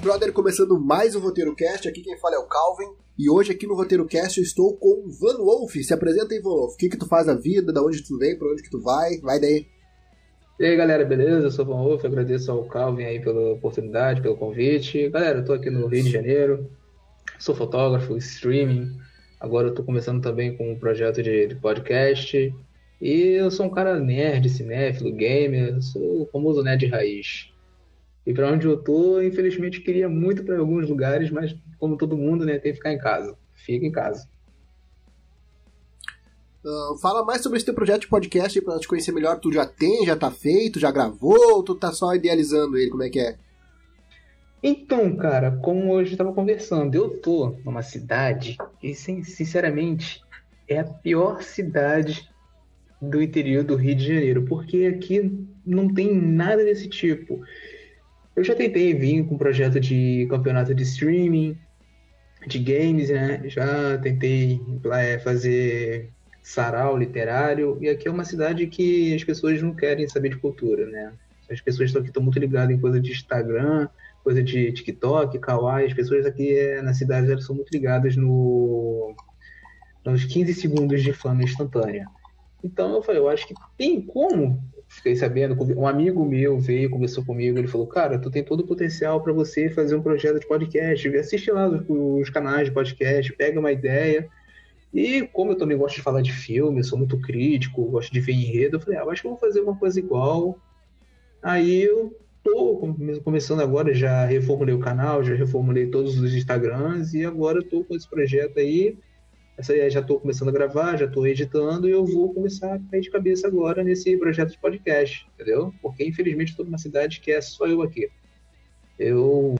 brother, começando mais um Roteiro Cast. Aqui quem fala é o Calvin. E hoje aqui no Roteiro Cast eu estou com o Van Wolf. Se apresenta aí, Van Wolf. O que que tu faz na vida? Da onde tu vem? Pra onde que tu vai? Vai daí. E aí, galera, beleza? Eu sou o Van Wolf. Agradeço ao Calvin aí pela oportunidade, pelo convite. Galera, eu tô aqui no Rio de Janeiro. Sou fotógrafo, streaming. Agora eu tô começando também com um projeto de, de podcast. E eu sou um cara nerd, cinéfilo, gamer. Sou o famoso nerd raiz. E para onde eu tô, infelizmente, queria muito para alguns lugares, mas como todo mundo, né, tem que ficar em casa. Fica em casa. Uh, fala mais sobre esse teu projeto de podcast para te conhecer melhor. Tu já tem, já tá feito, já gravou, ou tu tá só idealizando ele? Como é que é? Então, cara, como hoje estava conversando, eu tô numa cidade e, sinceramente, é a pior cidade do interior do Rio de Janeiro, porque aqui não tem nada desse tipo. Eu já tentei vir com um projeto de campeonato de streaming, de games, né? Já tentei é, fazer sarau literário, e aqui é uma cidade que as pessoas não querem saber de cultura, né? As pessoas estão aqui estão muito ligadas em coisa de Instagram, coisa de TikTok, Kawaii, as pessoas aqui é, na cidade elas são muito ligadas no nos 15 segundos de fama instantânea. Então eu falei, eu acho que tem como fiquei sabendo, um amigo meu veio, conversou comigo, ele falou, cara, tu tem todo o potencial para você fazer um projeto de podcast, assiste lá os, os, canais de podcast, pega uma ideia. E como eu também gosto de falar de filme, sou muito crítico, gosto de ver enredo, eu falei, ah, acho que eu vou fazer uma coisa igual. Aí eu tô começando agora, já reformulei o canal, já reformulei todos os Instagrams e agora tô com esse projeto aí essa já estou começando a gravar, já estou editando e eu vou começar a cair de cabeça agora nesse projeto de podcast, entendeu? Porque infelizmente estou numa cidade que é só eu aqui. Eu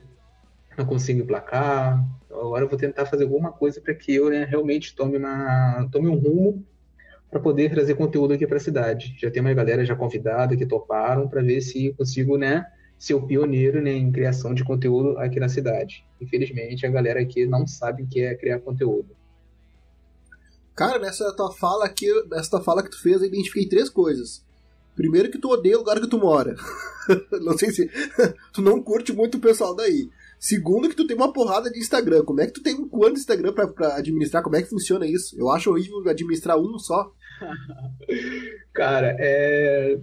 não consigo emplacar, agora eu vou tentar fazer alguma coisa para que eu né, realmente tome, uma, tome um rumo para poder trazer conteúdo aqui para a cidade. Já tem uma galera já convidada que toparam para ver se consigo, né, ser o pioneiro né, em criação de conteúdo aqui na cidade. Infelizmente, a galera aqui não sabe o que é criar conteúdo. Cara, nessa tua fala aqui, nessa tua fala que tu fez, eu identifiquei três coisas. Primeiro que tu odeia o lugar que tu mora. não sei se tu não curte muito o pessoal daí. Segundo que tu tem uma porrada de Instagram. Como é que tu tem um quanto Instagram pra, pra administrar? Como é que funciona isso? Eu acho horrível administrar um só. Cara, é...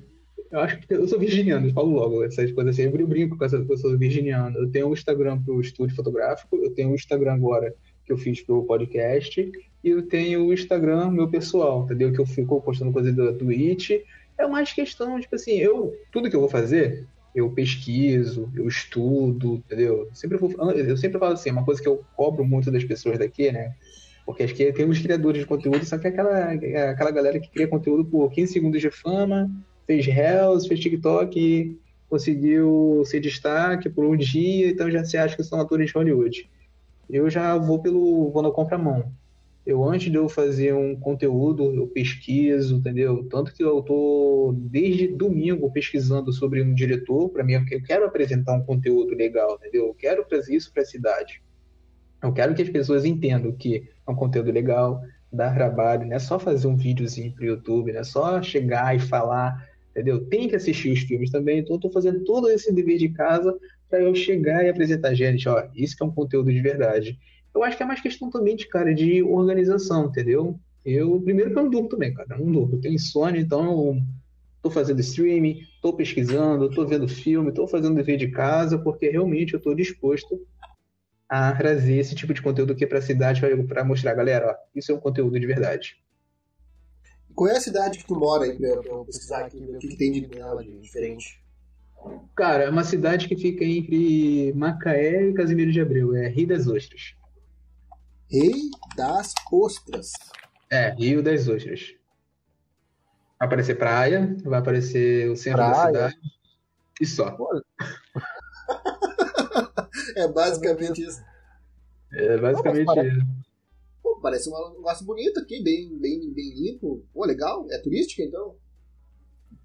Eu acho que eu sou virginiano, eu falo logo essas coisas assim. Eu brinco com essa pessoa virginiana. Eu tenho um Instagram pro estúdio fotográfico, eu tenho um Instagram agora que eu fiz pro podcast e eu tenho o Instagram meu pessoal, entendeu? Que eu fico postando coisa da Twitch. É mais questão, tipo assim, eu tudo que eu vou fazer, eu pesquiso, eu estudo, entendeu? Sempre vou, eu sempre falo assim, é uma coisa que eu cobro muito das pessoas daqui, né? Porque acho que tem os criadores de conteúdo, só que é aquela, é aquela galera que cria conteúdo por 15 segundos de fama, fez Reels, fez TikTok, conseguiu ser destaque por um dia, então já se acha que são atores de Hollywood. Eu já vou pelo vou na mão eu antes de eu fazer um conteúdo, eu pesquiso, entendeu? Tanto que eu tô desde domingo pesquisando sobre um diretor, para mim eu quero apresentar um conteúdo legal, entendeu? Eu quero trazer isso para a cidade. Eu quero que as pessoas entendam que é um conteúdo legal, dá trabalho, não é só fazer um videozinho pro YouTube, não é só chegar e falar, entendeu? Tem que assistir os filmes também, então eu tô fazendo todo esse dever de casa para eu chegar e apresentar gente, ó, isso que é um conteúdo de verdade. Eu acho que é mais questão também de, cara, de organização, entendeu? Eu, primeiro que eu não durmo também, cara, eu não durmo. Eu tenho insônia, então eu tô fazendo streaming, tô pesquisando, tô vendo filme, tô fazendo dever de casa, porque realmente eu tô disposto a trazer esse tipo de conteúdo aqui para a cidade para mostrar, galera, ó, isso é um conteúdo de verdade. Qual é a cidade que tu mora aí pra eu pesquisar aqui, o que, que tem de nela de diferente? Cara, é uma cidade que fica entre Macaé e Casimiro de Abreu, é Rio das Ostras. Rei das Ostras. É, Rio das Ostras. Vai aparecer praia, vai aparecer o centro praia. da cidade. E só. é basicamente isso. É basicamente parece... isso. Pô, parece um negócio bonito aqui, bem, bem, bem limpo. Pô, legal. É turística, então?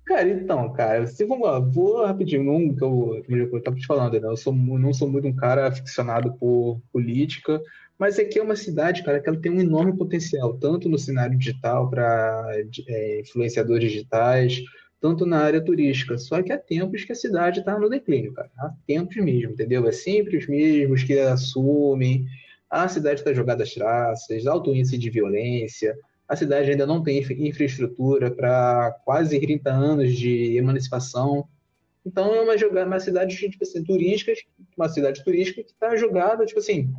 Cara, então, cara, se vamos lá, vou rapidinho, não, que eu, eu tava te falando, né? Eu sou, não sou muito um cara aficionado por política, mas aqui é uma cidade, cara, que ela tem um enorme potencial, tanto no cenário digital para é, influenciadores digitais, tanto na área turística. Só que há tempos que a cidade está no declínio, cara. Há tempos mesmo, entendeu? É sempre os mesmos que assumem. A cidade está jogada às traças, alto índice de violência. A cidade ainda não tem infraestrutura para quase 30 anos de emancipação. Então é uma jogada, uma cidade tipo assim, turística, uma cidade turística que está jogada, tipo assim,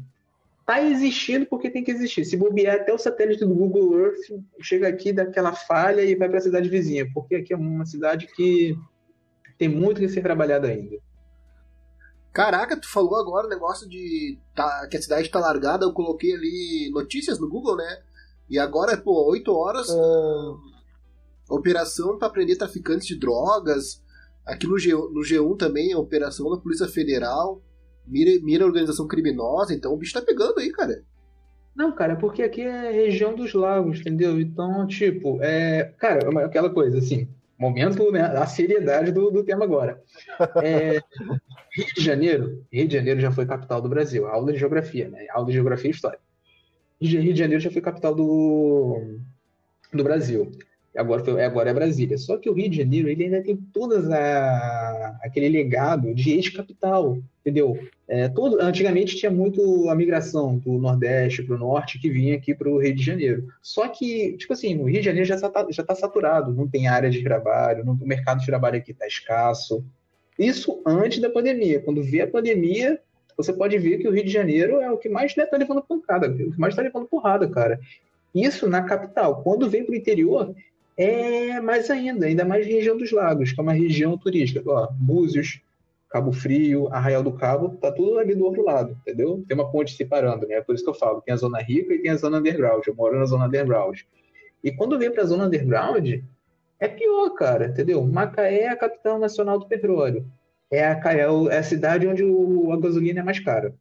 está existindo porque tem que existir. Se bobear até o satélite do Google Earth chega aqui daquela falha e vai para a cidade vizinha, porque aqui é uma cidade que tem muito que ser trabalhado ainda. Caraca, tu falou agora o negócio de tá, que a cidade está largada, eu coloquei ali notícias no Google, né? E agora, pô, 8 horas, uh, operação para prender traficantes de drogas, Aqui no, G, no G1 também é operação da Polícia Federal, mira, mira organização criminosa, então o bicho tá pegando aí, cara. Não, cara, porque aqui é região dos lagos, entendeu? Então, tipo, é. Cara, é aquela coisa, assim, momento, né? A seriedade do, do tema agora. É, Rio de Janeiro, Rio de Janeiro já foi capital do Brasil, aula de geografia, né? Aula de geografia e história. Rio de Janeiro já foi capital do, do Brasil agora, foi, agora é Brasília. Só que o Rio de Janeiro ele ainda tem todas a, aquele legado de ex-capital, entendeu? É, todo, antigamente tinha muito a migração do Nordeste para o Norte que vinha aqui para o Rio de Janeiro. Só que, tipo assim, o Rio de Janeiro já está já tá saturado, não tem área de trabalho, não, o mercado de trabalho aqui está escasso. Isso antes da pandemia. Quando vê a pandemia, você pode ver que o Rio de Janeiro é o que mais está né, levando pancada, o que mais está levando porrada, cara. Isso na capital. Quando vem para o interior, é mais ainda, ainda mais região dos lagos, que é uma região turística. Ó, Búzios, Cabo Frio, Arraial do Cabo, tá tudo ali do outro lado, entendeu? Tem uma ponte separando, né? Por isso que eu falo, tem a zona rica e tem a zona underground. Eu moro na zona underground. E quando vem para a zona underground, é pior, cara, entendeu? Macaé é a capital nacional do petróleo. É a, é a cidade onde o, a gasolina é mais cara.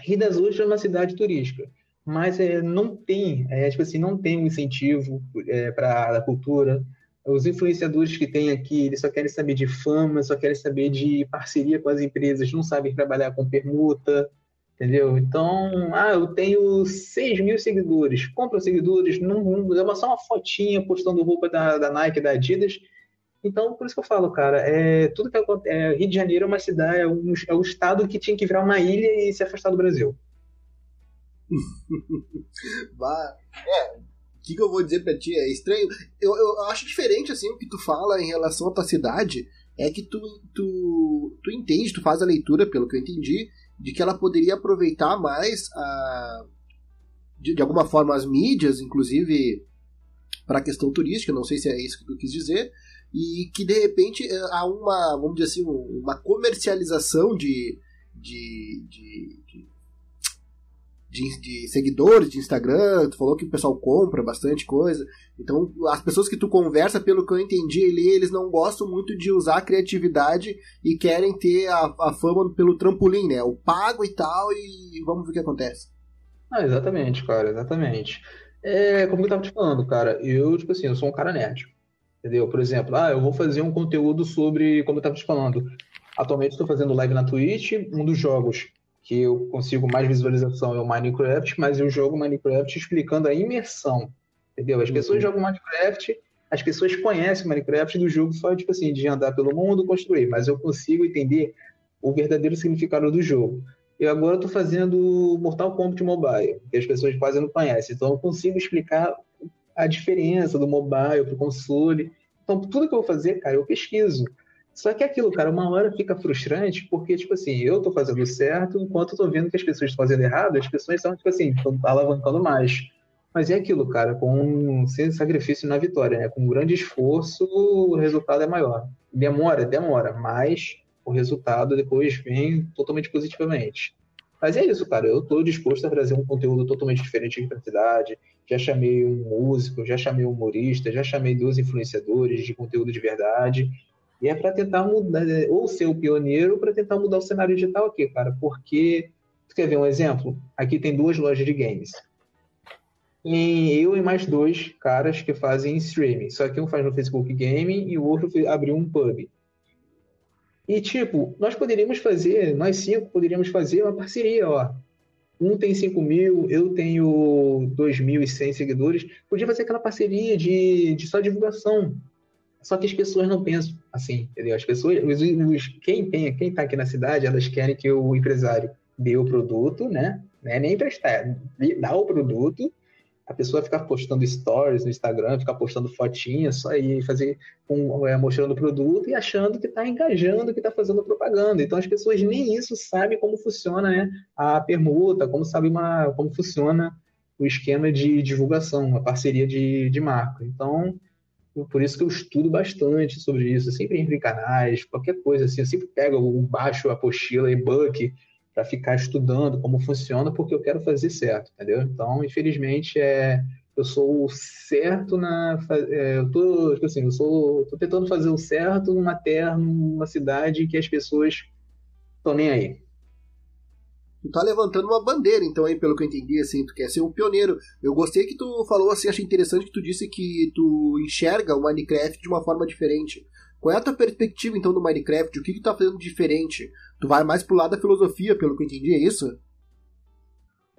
Rio das Ostras é uma cidade turística mas é, não tem, é, tipo assim, não tem um incentivo é, para a cultura. Os influenciadores que tem aqui, eles só querem saber de fama, só querem saber de parceria com as empresas, não sabem trabalhar com permuta, entendeu? Então, ah, eu tenho 6 mil seguidores, compra seguidores, não, não é só uma fotinha postando roupa da, da Nike, da Adidas. Então, por isso que eu falo, cara, é, tudo que acontece, é, Rio de Janeiro é uma cidade, é um, é um estado que tinha que virar uma ilha e se afastar do Brasil. é, o que, que eu vou dizer pra ti? É estranho. Eu, eu acho diferente, assim, o que tu fala em relação à tua cidade. É que tu, tu, tu entende, tu faz a leitura, pelo que eu entendi, de que ela poderia aproveitar mais a, de, de alguma forma as mídias, inclusive para a questão turística, não sei se é isso que tu quis dizer, e que de repente eh, há uma, vamos dizer assim, uma comercialização de, de, de, de de, de, seguidores de Instagram, tu falou que o pessoal compra bastante coisa. Então, as pessoas que tu conversa, pelo que eu entendi ali, eles não gostam muito de usar a criatividade e querem ter a, a fama pelo trampolim, né? O pago e tal, e vamos ver o que acontece. Ah, exatamente, cara, exatamente. É, como eu tava te falando, cara, eu, tipo assim, eu sou um cara nerd. Entendeu? Por exemplo, ah, eu vou fazer um conteúdo sobre, como eu tava te falando, atualmente estou fazendo live na Twitch, um dos jogos que eu consigo mais visualização é o Minecraft, mas eu jogo Minecraft explicando a imersão, entendeu? As pessoas uhum. jogam Minecraft, as pessoas conhecem Minecraft do jogo só, tipo assim, de andar pelo mundo, construir, mas eu consigo entender o verdadeiro significado do jogo. Eu agora estou fazendo Mortal Kombat Mobile, que as pessoas quase não conhecem, então eu consigo explicar a diferença do mobile para o console. Então, tudo que eu vou fazer, cara, eu pesquiso. Só que é aquilo, cara, uma hora fica frustrante, porque, tipo assim, eu tô fazendo certo, enquanto eu tô vendo que as pessoas estão fazendo errado, as pessoas estão, tipo assim, estão alavancando mais. Mas é aquilo, cara, com sem sacrifício na vitória, né? Com grande esforço, o resultado é maior. Demora, demora, mas o resultado depois vem totalmente positivamente. Mas é isso, cara. Eu estou disposto a trazer um conteúdo totalmente diferente aqui para a cidade. Já chamei um músico, já chamei um humorista, já chamei dois influenciadores de conteúdo de verdade. E é para tentar mudar, é, ou ser o pioneiro, para tentar mudar o cenário digital aqui, cara. Porque, quer ver um exemplo? Aqui tem duas lojas de games. E eu e mais dois caras que fazem streaming. Só que um faz no Facebook Gaming e o outro abriu um pub. E, tipo, nós poderíamos fazer, nós cinco poderíamos fazer uma parceria, ó. Um tem 5 mil, eu tenho 2.100 seguidores. Podia fazer aquela parceria de, de só divulgação Só que as pessoas não pensam assim, entendeu? As pessoas, os, os, quem tem, quem tá aqui na cidade, elas querem que o empresário dê o produto, né? né? Nem emprestar, dá o produto, a pessoa ficar postando stories no Instagram, ficar postando fotinhas, só aí fazer um, é, mostrando o produto e achando que está engajando, que está fazendo propaganda. Então as pessoas nem isso sabem como funciona né, a permuta, como sabe uma, como funciona o esquema de divulgação, a parceria de, de marca. Então por isso que eu estudo bastante sobre isso, eu sempre entro em canais, qualquer coisa assim, eu sempre pego, baixo a apostila e book para ficar estudando como funciona, porque eu quero fazer certo, entendeu? Então, infelizmente, é, eu sou o certo na. É, eu tô, tipo assim, eu sou, tô tentando fazer o certo numa terra, numa cidade que as pessoas estão nem aí. Tu tá levantando uma bandeira, então, aí, pelo que eu entendi, assim, tu quer ser um pioneiro. Eu gostei que tu falou assim, achei interessante que tu disse que tu enxerga o Minecraft de uma forma diferente. Qual é a tua perspectiva, então, do Minecraft? O que que tu tá fazendo diferente? Tu vai mais pro lado da filosofia, pelo que eu entendi, é isso?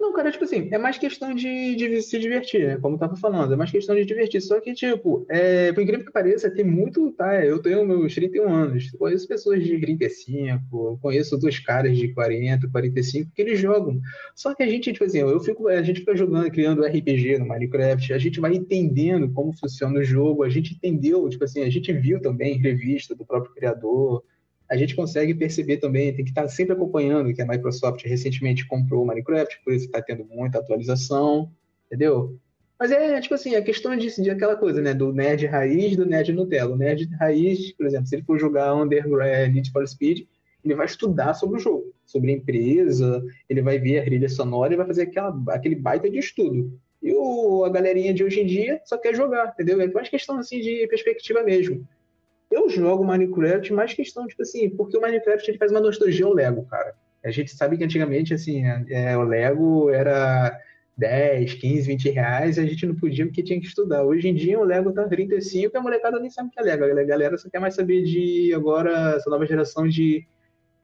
Não, cara, tipo assim, é mais questão de, de se divertir, né? Como eu tava falando, é mais questão de divertir. Só que, tipo, é, por incrível que pareça, tem muito, tá? Eu tenho meus 31 anos, conheço pessoas de 35, conheço dois caras de 40, 45 que eles jogam. Só que a gente, tipo assim, eu fico, a gente fica jogando, criando RPG no Minecraft, a gente vai entendendo como funciona o jogo, a gente entendeu, tipo assim, a gente viu também revista do próprio criador, a gente consegue perceber também, tem que estar sempre acompanhando que a Microsoft recentemente comprou o Minecraft, por isso está tendo muita atualização, entendeu? Mas é, tipo assim, a questão de, de aquela coisa, né, do nerd raiz do nerd Nutella. O nerd raiz, por exemplo, se ele for jogar Under é, Need for Speed, ele vai estudar sobre o jogo, sobre a empresa, ele vai ver a trilha sonora e vai fazer aquela, aquele baita de estudo. E o, a galerinha de hoje em dia só quer jogar, entendeu? É mais questão assim de perspectiva mesmo. Eu jogo Minecraft mais questão, tipo assim, porque o Minecraft ele faz uma nostalgia ao Lego, cara. A gente sabe que antigamente, assim, é, o Lego era 10, 15, 20 reais e a gente não podia porque tinha que estudar. Hoje em dia o Lego tá 35 e a molecada nem sabe o que é Lego. A galera só quer mais saber de agora, essa nova geração de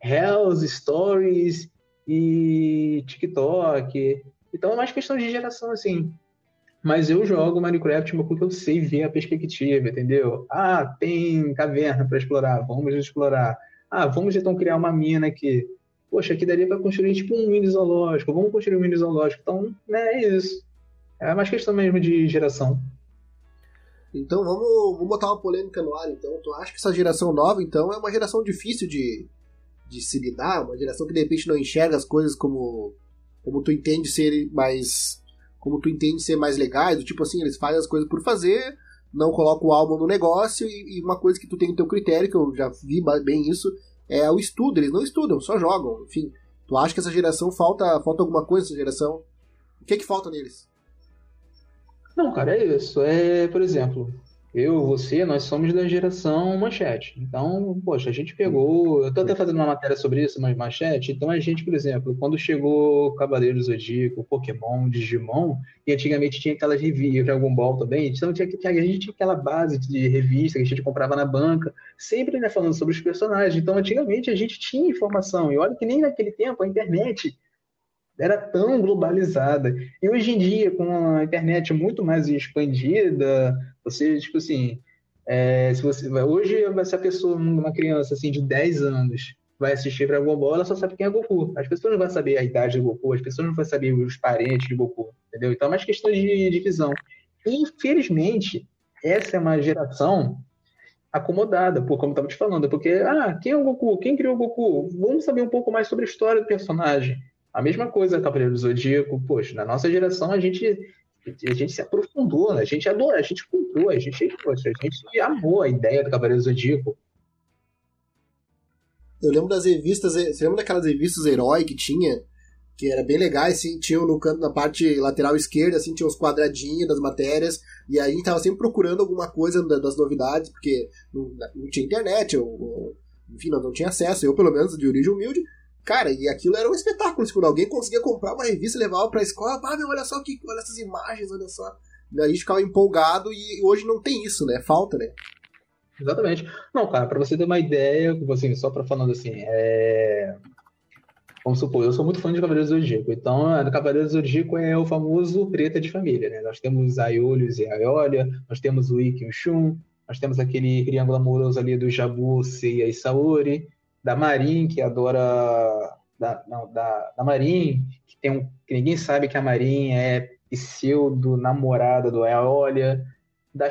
Hells, Stories e TikTok. Então é mais questão de geração, assim. Mas eu jogo Minecraft porque eu sei ver a perspectiva, entendeu? Ah, tem caverna para explorar, vamos explorar. Ah, vamos então criar uma mina aqui. Poxa, aqui daria para construir tipo um mini zoológico, vamos construir um mini zoológico. Então, né, é isso. É mais questão mesmo de geração. Então vamos, vamos botar uma polêmica no ar. Então, tu acha que essa geração nova, então, é uma geração difícil de, de se lidar? Uma geração que de repente não enxerga as coisas como, como tu entende ser mais como tu entende ser mais legais, do tipo assim, eles fazem as coisas por fazer, não colocam o álbum no negócio, e, e, uma coisa que tu tem no teu critério, que eu já vi bem isso, é o estudo. Eles não estudam, só jogam. Enfim, tu acha que essa geração falta, falta alguma coisa nessa geração? O que é que falta neles? Não, cara, é isso. É, por exemplo, eu, você, nós somos da geração manchete. Então, poxa, a gente pegou. Eu tô até fazendo uma matéria sobre isso, mas manchete. Então, a gente, por exemplo, quando chegou Cavaleiro Zodíaco, Pokémon, Digimon, e antigamente tinha aquelas revistas, Dragon Ball também. Então, tinha, a gente tinha aquela base de revista que a gente comprava na banca, sempre né, falando sobre os personagens. Então, antigamente a gente tinha informação. E olha que nem naquele tempo a internet era tão globalizada. E hoje em dia, com a internet muito mais expandida, você, tipo assim, é, se você hoje se a pessoa, uma criança assim de 10 anos, vai assistir Dragon Ball, ela só sabe quem é Goku. As pessoas não vão saber a idade do Goku, as pessoas não vão saber os parentes de Goku, entendeu? Então é mais questão de, de visão. Infelizmente, essa é uma geração acomodada, por como te falando, porque, ah, quem é o Goku? Quem criou o Goku? Vamos saber um pouco mais sobre a história do personagem. A mesma coisa, Cavaleiro do Zodíaco. Poxa, na nossa geração a gente, a gente se aprofundou, a gente adorou, a gente comprou, a gente, poxa, a gente amou a ideia do Cavaleiro Zodíaco. Eu lembro das revistas, você lembra daquelas revistas Herói que tinha? Que era bem legais, assim, tinha no canto, na parte lateral esquerda, assim, tinha os quadradinhos das matérias, e aí a gente tava sempre procurando alguma coisa das novidades, porque não, não tinha internet, ou, enfim, não, não tinha acesso, eu pelo menos de origem humilde, Cara, e aquilo era um espetáculo. Quando alguém conseguia comprar uma revista e levava pra escola, ah, meu, olha só que, olha essas imagens, olha só. A gente ficava empolgado e hoje não tem isso, né? Falta, né? Exatamente. Não, cara, pra você ter uma ideia, assim, só pra falando assim, é... Vamos supor, eu sou muito fã de Cavaleiros do Zodíaco. Então, é, Cavaleiros do Zodíaco é o famoso treta de família, né? Nós temos Aiolius e Aiolia, nós temos o Ikki e o Shun, Nós temos aquele triângulo amoroso ali do Jabu, Seiya e Saori, da Marin, que adora. Da, não, da, da Marin, que, tem um, que ninguém sabe que a Marin é pseudo-namorada do Aeolia, da,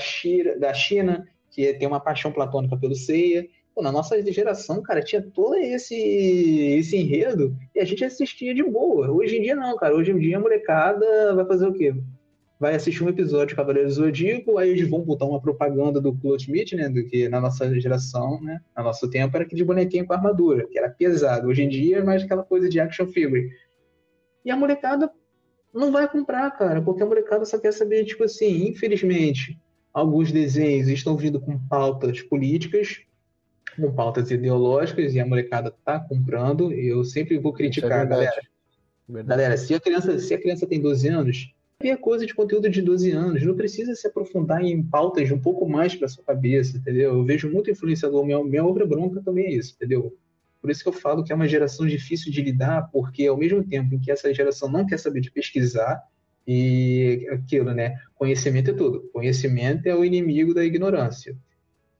da China, que tem uma paixão platônica pelo Seiya. Pô, na nossa geração, cara, tinha todo esse, esse enredo e a gente assistia de boa. Hoje em dia não, cara. Hoje em dia a molecada vai fazer o quê? Vai assistir um episódio de Cavaleiro Zodíaco, aí eles vão botar uma propaganda do Meat, né? Do que na nossa geração, né? No nosso tempo era aquele bonequinho com armadura, que era pesado. Hoje em dia é mais aquela coisa de action figure. E a molecada não vai comprar, cara, porque a molecada só quer saber, tipo assim, infelizmente, alguns desenhos estão vindo com pautas políticas, com pautas ideológicas, e a molecada tá comprando. Eu sempre vou criticar, é galera. Verdade. Galera, se a, criança, se a criança tem 12 anos, vê coisa de conteúdo de 12 anos, não precisa se aprofundar em pautas um pouco mais para sua cabeça, entendeu? Eu vejo muito influenciador, minha, minha obra bronca também é isso, entendeu? Por isso que eu falo que é uma geração difícil de lidar, porque ao mesmo tempo em que essa geração não quer saber de pesquisar, e aquilo, né? Conhecimento é tudo. Conhecimento é o inimigo da ignorância.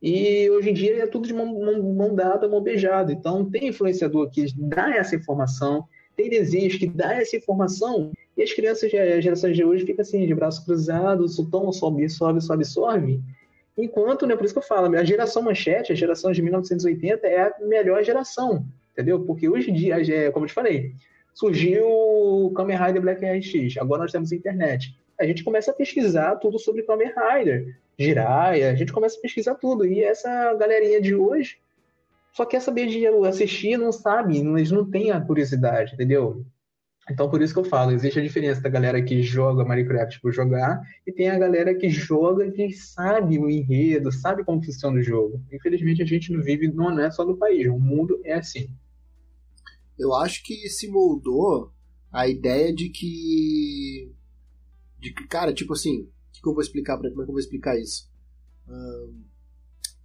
E hoje em dia é tudo de mão, mão, mão dada, mão beijada. Então tem influenciador que dá essa informação, tem desenhos que dá essa informação, e as crianças, as gerações de hoje, ficam assim, de braços cruzados, toma, sobe, sobe, sobe, sobe. Enquanto, né, por isso que eu falo, a geração manchete, a geração de 1980 é a melhor geração, entendeu? Porque hoje em dia, como eu te falei, surgiu o Kamen Rider Black RX, agora nós temos a internet. A gente começa a pesquisar tudo sobre Kamen Rider, Jiraiya, a gente começa a pesquisar tudo. E essa galerinha de hoje só quer saber de assistir, não sabe, eles não têm a curiosidade, entendeu? Então, por isso que eu falo, existe a diferença da galera que joga Minecraft por jogar e tem a galera que joga que sabe o enredo, sabe como funciona o jogo. Infelizmente, a gente não vive, não é só no país, o mundo é assim. Eu acho que se moldou a ideia de que. De que, cara, tipo assim, o que, eu vou explicar para como é que eu vou explicar isso?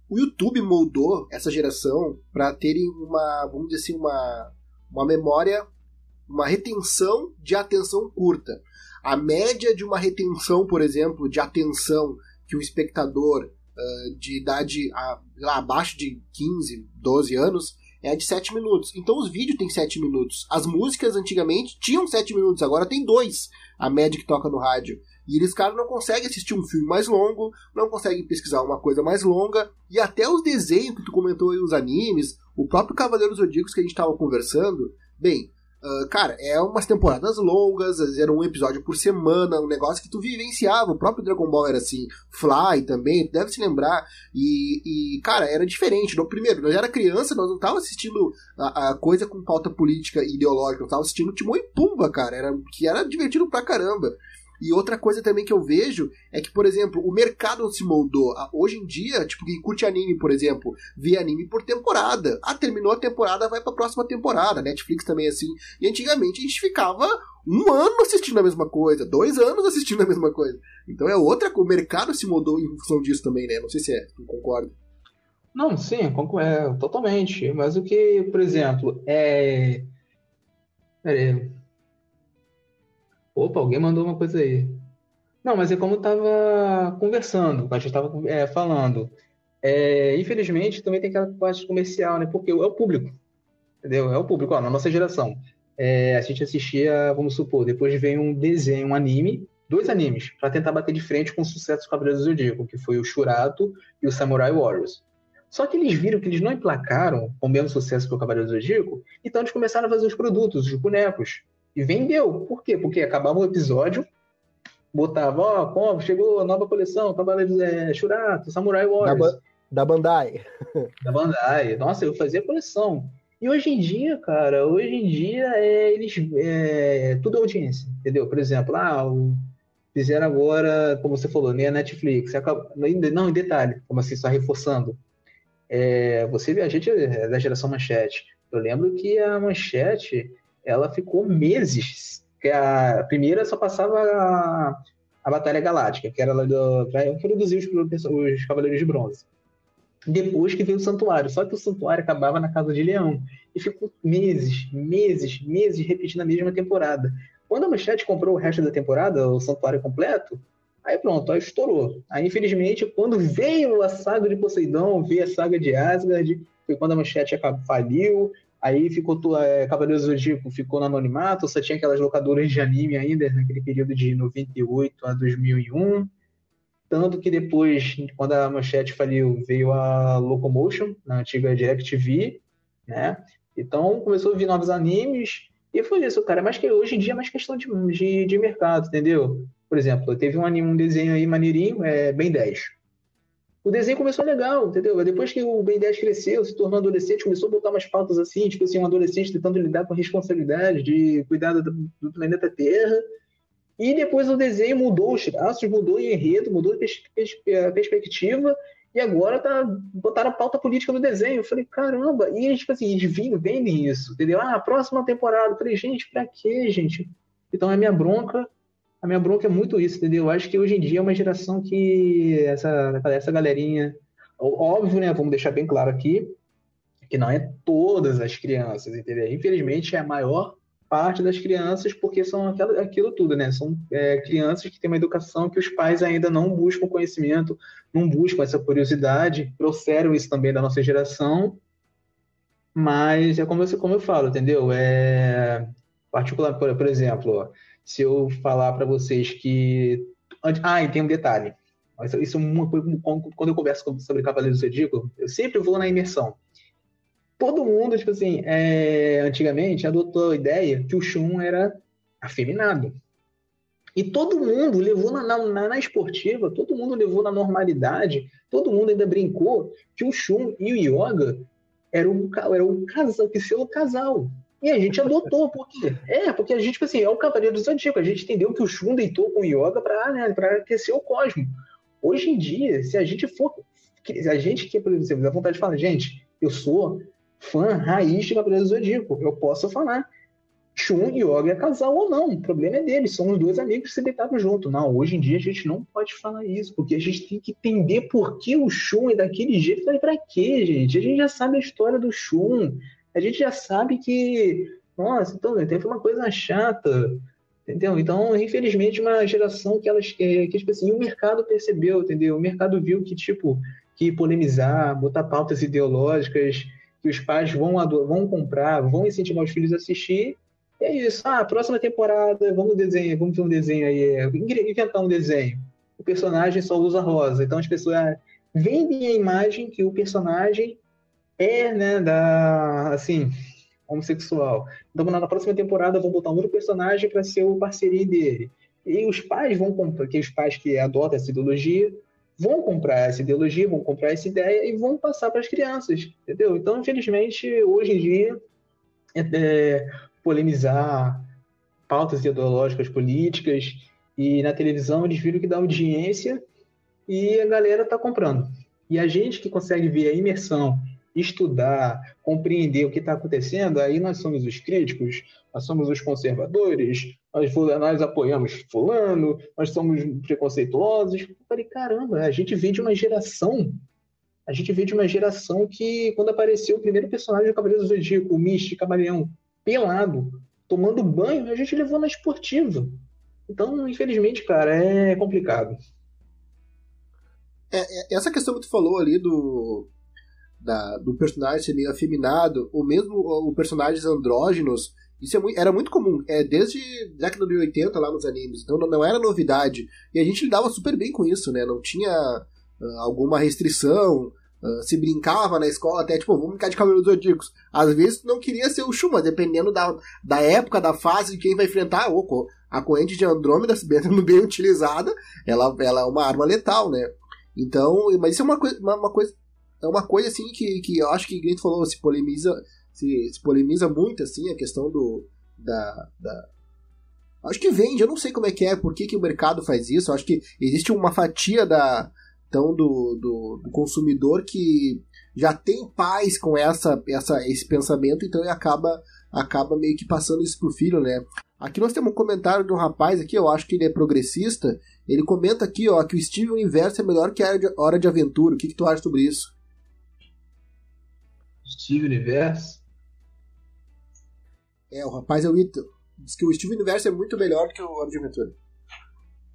O YouTube moldou essa geração para terem uma, vamos dizer assim, uma, uma memória uma retenção de atenção curta. A média de uma retenção, por exemplo, de atenção que o espectador uh, de idade a, lá, abaixo de 15, 12 anos é de 7 minutos. Então os vídeos têm 7 minutos. As músicas antigamente tinham 7 minutos, agora tem 2 a média que toca no rádio. E eles, cara, não conseguem assistir um filme mais longo, não conseguem pesquisar uma coisa mais longa, e até os desenhos que tu comentou aí, os animes, o próprio Cavaleiros Zodíacos que a gente estava conversando, bem, Uh, cara, é umas temporadas longas, era um episódio por semana, um negócio que tu vivenciava. O próprio Dragon Ball era assim, Fly também, deve se lembrar. E, e cara, era diferente. No primeiro, nós era criança, nós não tava assistindo a, a coisa com pauta política e ideológica, nós tava assistindo Timão e Pumba, cara, era, que era divertido pra caramba. E outra coisa também que eu vejo é que, por exemplo, o mercado se moldou. Hoje em dia, tipo, quem curte anime, por exemplo, vê anime por temporada. Ah, terminou a temporada, vai pra próxima temporada. Netflix também é assim. E antigamente a gente ficava um ano assistindo a mesma coisa, dois anos assistindo a mesma coisa. Então é outra O mercado se moldou em função disso também, né? Não sei se é, tu concorda. Não, sim, é, totalmente. Mas o que, por exemplo, é. Peraí. Opa, alguém mandou uma coisa aí. Não, mas é como eu estava conversando, a gente estava é, falando. É, infelizmente, também tem aquela parte comercial, né? Porque é o público, entendeu? É o público. Ó, na nossa geração, é, a gente assistia, vamos supor, depois vem um desenho, um anime, dois animes, para tentar bater de frente com o sucesso do Cavaleiros do Zodíaco, que foi o Shurato e o Samurai Warriors. Só que eles viram que eles não emplacaram com o mesmo sucesso que o Cavaleiro do Zodíaco, então eles começaram a fazer os produtos, os bonecos. E vendeu. Por quê? Porque acabava o episódio, botava, ó, oh, chegou a nova coleção, Cavaleiros é, Shurato, Samurai Warriors. Da, da Bandai. Da Bandai. Nossa, eu fazia coleção. E hoje em dia, cara, hoje em dia é, eles é, tudo audiência, entendeu? Por exemplo, ah, o, fizeram agora, como você falou, nem a Netflix. Acaba, não, em detalhe, como assim, só reforçando. É, você a gente é da geração manchete. Eu lembro que a manchete ela ficou meses. Que a primeira só passava a, a Batalha Galáctica, que era para introduzir os, os Cavaleiros de Bronze. Depois que veio o Santuário, só que o Santuário acabava na Casa de Leão. E ficou meses, meses, meses repetindo a mesma temporada. Quando a Manchete comprou o resto da temporada, o Santuário completo, Aí pronto, aí estourou. Aí, infelizmente, quando veio a saga de Poseidon, veio a saga de Asgard, foi quando a manchete faliu, aí ficou é, Cavaleiros do Zodíaco ficou no anonimato, só tinha aquelas locadoras de anime ainda, naquele período de 98 a 2001. Tanto que depois, quando a manchete faliu, veio a Locomotion, na antiga DirecTV, né? Então começou a vir novos animes, e foi isso, cara. Mas que hoje em dia é mais questão de, de, de mercado, entendeu? Por exemplo, teve um, anime, um desenho aí maneirinho, é Ben 10. O desenho começou legal, entendeu? Depois que o Ben 10 cresceu, se tornou adolescente, começou a botar umas pautas assim, tipo assim, um adolescente tentando lidar com a responsabilidade de cuidar do, do planeta Terra. E depois o desenho mudou os traços, mudou o enredo, mudou a, pers pers perspectiva, e agora tá, botaram a pauta política no desenho. Eu falei, caramba, e eles, tipo assim, eles vinham, vendem isso, entendeu? Ah, próxima temporada. Eu falei, gente, pra quê, gente? Então a minha bronca, a minha bronca é muito isso, entendeu? Eu acho que hoje em dia é uma geração que essa, essa galerinha, óbvio, né? Vamos deixar bem claro aqui, que não é todas as crianças, entendeu? Infelizmente é a maior parte das crianças, porque são aquilo, aquilo tudo, né? São é, crianças que têm uma educação que os pais ainda não buscam conhecimento, não buscam essa curiosidade, trouxeram isso também da nossa geração, mas é como eu, como eu falo, entendeu? É particular, por, por exemplo, se eu falar para vocês que ah, e tem um detalhe. Isso, é quando eu converso sobre Cavaleiros do Zodíaco, eu sempre vou na imersão todo mundo, tipo assim, é, antigamente adotou a ideia que o Shun era afeminado. E todo mundo levou na, na, na, esportiva, todo mundo levou na normalidade, todo mundo ainda brincou que o Shun e o Yoga eram era um casal, que seu casal. E a gente adotou, por quê? É, porque a gente, tipo assim, é o Cavaleiro do Zodíaco, a gente entendeu que o Shun deitou com o Yoga para né, aquecer o cosmo. Hoje em dia, se a gente for. A gente que, por exemplo, a vontade de falar, gente, eu sou fã raiz de Cavaleiro do Zodíaco. Eu posso falar. Shun e Yoga é casal ou não. O problema é deles. São os dois amigos que se deitaram junto. Não, hoje em dia a gente não pode falar isso, porque a gente tem que entender por que o Shun é daquele jeito. Falei, pra quê, gente? A gente já sabe a história do Shun. A gente já sabe que. Nossa, então, teve uma coisa chata. Entendeu? Então, infelizmente, uma geração que elas que, que tipo assim, o mercado percebeu, entendeu? O mercado viu que, tipo, que polemizar, botar pautas ideológicas que os pais vão, vão comprar, vão incentivar os filhos a assistir. E é isso. Ah, próxima temporada, vamos desenhar, vamos ter um desenho aí, é, inventar um desenho. O personagem só usa rosa. Então as pessoas vendem a imagem que o personagem é, né, da, assim, homossexual. Então na próxima temporada vão botar um outro personagem para ser o parceria dele. E os pais vão comprar, que os pais que adotam essa ideologia vão comprar essa ideologia, vão comprar essa ideia e vão passar para as crianças, entendeu? Então, infelizmente, hoje em dia, é, é, polemizar pautas ideológicas políticas e na televisão eles viram que dá audiência e a galera está comprando. E a gente que consegue ver a imersão, estudar, compreender o que está acontecendo, aí nós somos os críticos, nós somos os conservadores, nós, nós apoiamos fulano, nós somos preconceituosos. Eu falei, caramba, a gente vem de uma geração, a gente vem de uma geração que, quando apareceu o primeiro personagem do Cavaleiro do Zodíaco, o Misty Camaleão, pelado, tomando banho, a gente levou na esportiva. Então, infelizmente, cara, é complicado. É, é, essa questão que tu falou ali do, da, do personagem ser meio afeminado, ou mesmo o personagens andrógenos, isso é muito, era muito comum, é desde década de 80 lá nos animes, então não, não, era novidade. E a gente lidava super bem com isso, né? Não tinha uh, alguma restrição, uh, se brincava na escola até, tipo, vamos brincar de cabelos zodíacos. Às vezes não queria ser o Shuma, dependendo da, da época, da fase de quem vai enfrentar. Oh, a corrente de Andrômeda, se bem bem utilizada, ela, ela é uma arma letal, né? Então, mas isso é uma coisa, uma, uma coisa é uma coisa assim que, que eu acho que Grito falou, se polemiza se, se polemiza muito, assim, a questão do. Da, da, Acho que vende, eu não sei como é que é, por que, que o mercado faz isso. Eu acho que existe uma fatia da, então, do, do, do, consumidor que já tem paz com essa, essa, esse pensamento, então ele acaba, acaba meio que passando isso pro filho, né? Aqui nós temos um comentário de um rapaz aqui, eu acho que ele é progressista. Ele comenta aqui, ó, que o Steven Universo é melhor que a Hora de Aventura. O que, que tu acha sobre isso? Steven Universo? É, o rapaz é o Ito. Diz que o Steve Universo é muito melhor que o Hora de Aventura.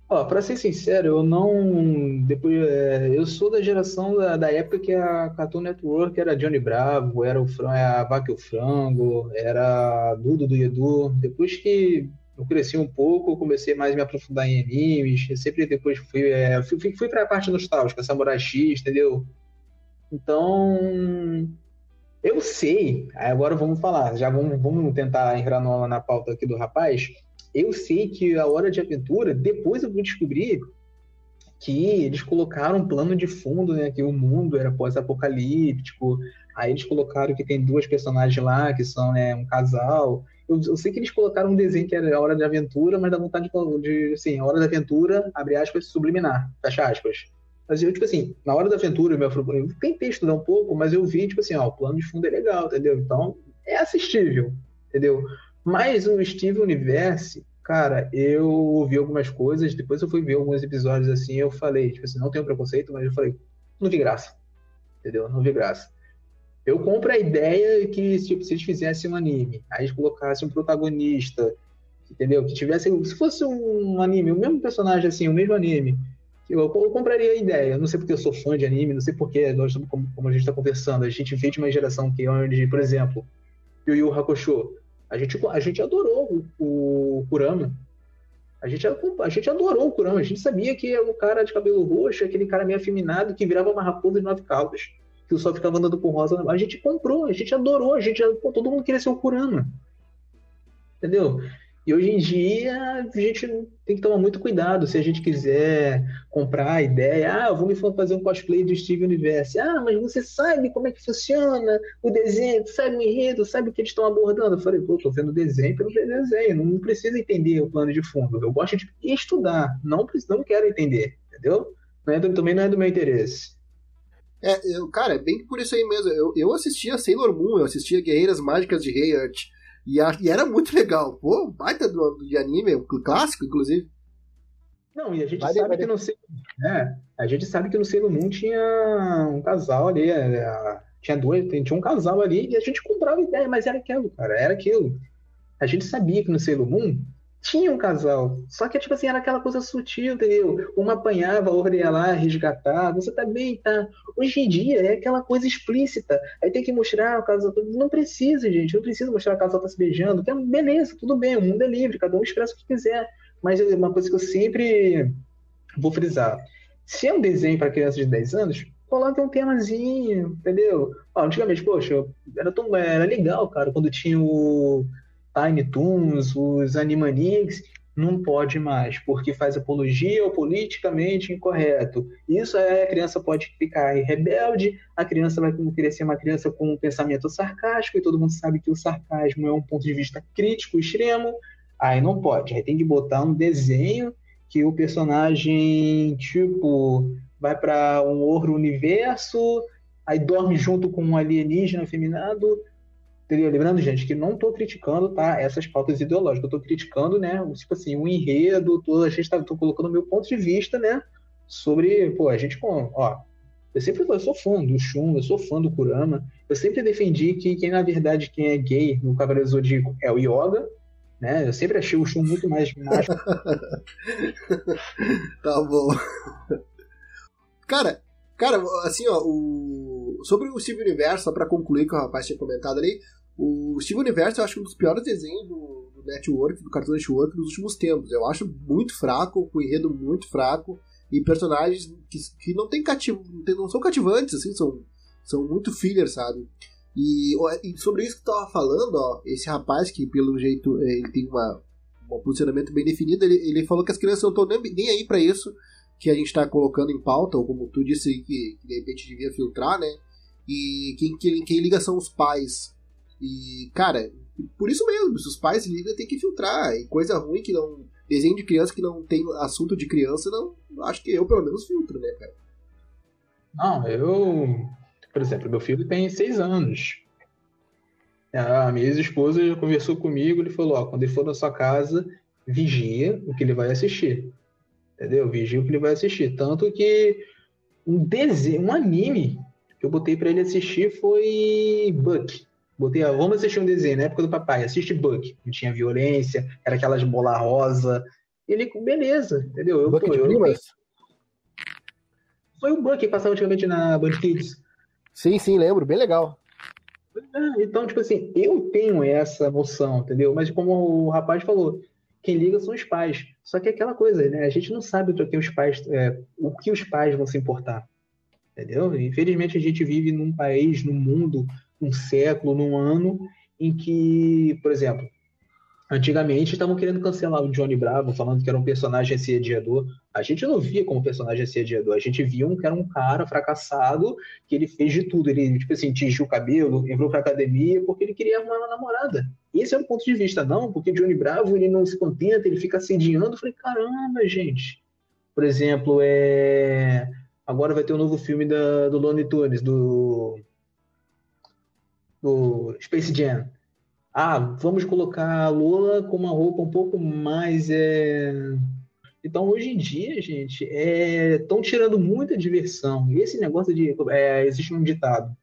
Ó, pra ser sincero, eu não. Depois, é, eu sou da geração da, da época que a Cartoon Network era Johnny Bravo, era o Fran, a Vaca e o Frango, era Dudo do Edu. Depois que eu cresci um pouco, eu comecei mais a me aprofundar em animes. Sempre depois fui, é, fui, fui pra parte nostálgica, Samurai X, entendeu? Então. Eu sei, agora vamos falar, já vamos, vamos tentar entrar na, na pauta aqui do rapaz eu sei que a Hora de Aventura, depois eu vou descobrir que eles colocaram um plano de fundo, né? Que o mundo era pós-apocalíptico. Aí eles colocaram que tem duas personagens lá, que são né, um casal. Eu, eu, sei que eles colocaram um desenho que era a Hora de Aventura, mas dá vontade de, de assim, a Hora da Aventura, abre aspas, subliminar, fecha aspas. Mas eu, tipo assim, na Hora da Aventura, eu, eu tentei estudar um pouco, mas eu vi, tipo assim, ó, o plano de fundo é legal, entendeu? Então, é assistível, entendeu? Mas o Steve Universe, cara, eu ouvi algumas coisas, depois eu fui ver alguns episódios assim, eu falei, tipo assim, não tenho preconceito, mas eu falei, não vi graça. Entendeu? Não vi graça. Eu compro a ideia que tipo, se eles fizessem um anime, aí eles colocassem um protagonista, entendeu? Que tivesse, se fosse um anime, o mesmo personagem assim, o mesmo anime, eu, eu compraria a ideia. não sei porque eu sou fã de anime, não sei porque nós como, como a gente está conversando, a gente veio de uma geração que onde, por exemplo, Yu Yu Hakusho, a gente, a gente adorou o, o Kurama. A gente, a gente adorou o Kurama. A gente sabia que o cara de cabelo roxo, aquele cara meio afeminado que virava uma raposa de nove caudas. Que só ficava andando com rosa. A gente comprou, a gente adorou. A gente, pô, todo mundo queria ser o Kurama. Entendeu? E hoje em dia a gente tem que tomar muito cuidado se a gente quiser comprar a ideia, ah, vou me fazer um cosplay do Steve Universe. Ah, mas você sabe como é que funciona o desenho, sabe o enredo, sabe o que eles estão abordando? Eu falei, pô, tô vendo desenho pelo desenho, não precisa entender o plano de fundo. Eu gosto de estudar, não, não quero entender, entendeu? Não é também não é do meu interesse. É, eu, cara, é bem por isso aí mesmo. Eu, eu assistia Sailor Moon, eu assistia Guerreiras Mágicas de Heart, e, a, e era muito legal. Pô, baita do, de anime, clássico, inclusive. Não, e a gente sabe que no Sailor, é, a gente sabe que no Sailor Moon tinha um casal ali, é, tinha dois, tinha um casal ali e a gente comprava ideia, mas era aquilo, cara, era aquilo. A gente sabia que no Sailor Moon tinha um casal. Só que, tipo assim, era aquela coisa sutil, entendeu? Uma apanhava, a outra ia lá resgatar. Você tá bem, tá? Hoje em dia é aquela coisa explícita. Aí tem que mostrar o casal. Não precisa, gente. Não precisa mostrar o casal tá se beijando. É, beleza, tudo bem. O mundo é livre. Cada um expressa o que quiser. Mas é uma coisa que eu sempre vou frisar. Se é um desenho para crianças de 10 anos, coloque um temazinho, entendeu? Ó, antigamente, poxa, era, tão, era legal, cara, quando tinha o Tiny Toons, os Animaniacs, não pode mais, porque faz apologia ao politicamente incorreto. Isso é, a criança pode ficar rebelde, a criança vai ser uma criança com um pensamento sarcástico, e todo mundo sabe que o sarcasmo é um ponto de vista crítico extremo. Aí não pode, aí tem que botar um desenho que o personagem, tipo, vai para um outro universo, aí dorme junto com um alienígena Entendeu? Lembrando, gente, que não estou criticando tá, essas pautas ideológicas, estou criticando, né, tipo assim, o enredo, tô, a gente está colocando o meu ponto de vista, né, sobre, pô, a gente, ó, eu sempre eu sou fã do Shun, eu sou fã do Kurama, eu sempre defendi que quem, na verdade, quem é gay no Cavaleiro Zodíaco é o Yoga, né, eu sempre achei o Shun muito mais macho. tá bom. Cara, cara, assim, ó, o... sobre o Steve Universo, só pra concluir que o rapaz tinha comentado ali, o Steve Universo eu acho um dos piores desenhos do, do Network, do Cartoon Network dos últimos tempos. Eu acho muito fraco, com enredo muito fraco e personagens que, que não, tem cativo, não são cativantes, assim, são, são muito filler, sabe? E, e, sobre isso que tu tava falando, ó, esse rapaz que pelo jeito é, ele tem uma, um posicionamento bem definido, ele, ele falou que as crianças não estão nem, nem aí para isso que a gente está colocando em pauta, ou como tu disse que, que de repente devia filtrar, né? E quem, quem, quem liga são os pais e, cara, por isso mesmo, se os pais ligam, tem que filtrar. E coisa ruim que não. Desenho de criança que não tem assunto de criança, não. Acho que eu, pelo menos, filtro, né, cara? Não, eu. Por exemplo, meu filho tem seis anos. A minha ex-esposa conversou comigo, ele falou, ó, quando ele for na sua casa, vigia o que ele vai assistir. Entendeu? Vigia o que ele vai assistir. Tanto que um desenho, um anime que eu botei para ele assistir foi Buck. Botei, vamos assistir um desenho na época do papai, assiste Buck. Não tinha violência, era aquelas bola rosa. Ele, beleza, entendeu? Eu, Bucket pô, Primas? Eu... Foi o Buck que passava antigamente na Band Kids. Sim, sim, lembro, bem legal. É, então, tipo assim, eu tenho essa noção, entendeu? Mas como o rapaz falou, quem liga são os pais. Só que é aquela coisa, né? A gente não sabe o que os pais, é, o que os pais vão se importar, entendeu? Infelizmente a gente vive num país, num mundo, num século, num ano em que, por exemplo, Antigamente estavam querendo cancelar o Johnny Bravo, falando que era um personagem assediador. A gente não via como personagem assediador, a gente via um que era um cara fracassado, que ele fez de tudo. Ele, tipo assim, tingiu o cabelo, entrou pra academia porque ele queria arrumar uma namorada. Esse é o ponto de vista, não, porque Johnny Bravo ele não se contenta, ele fica assediando. Eu falei, caramba, gente. Por exemplo, é... agora vai ter um novo filme da, do Looney Tunes, do... do Space Jam ah, vamos colocar a Lula com uma roupa um pouco mais. É... Então, hoje em dia, gente, estão é... tirando muita diversão. E esse negócio de. É, existe um ditado: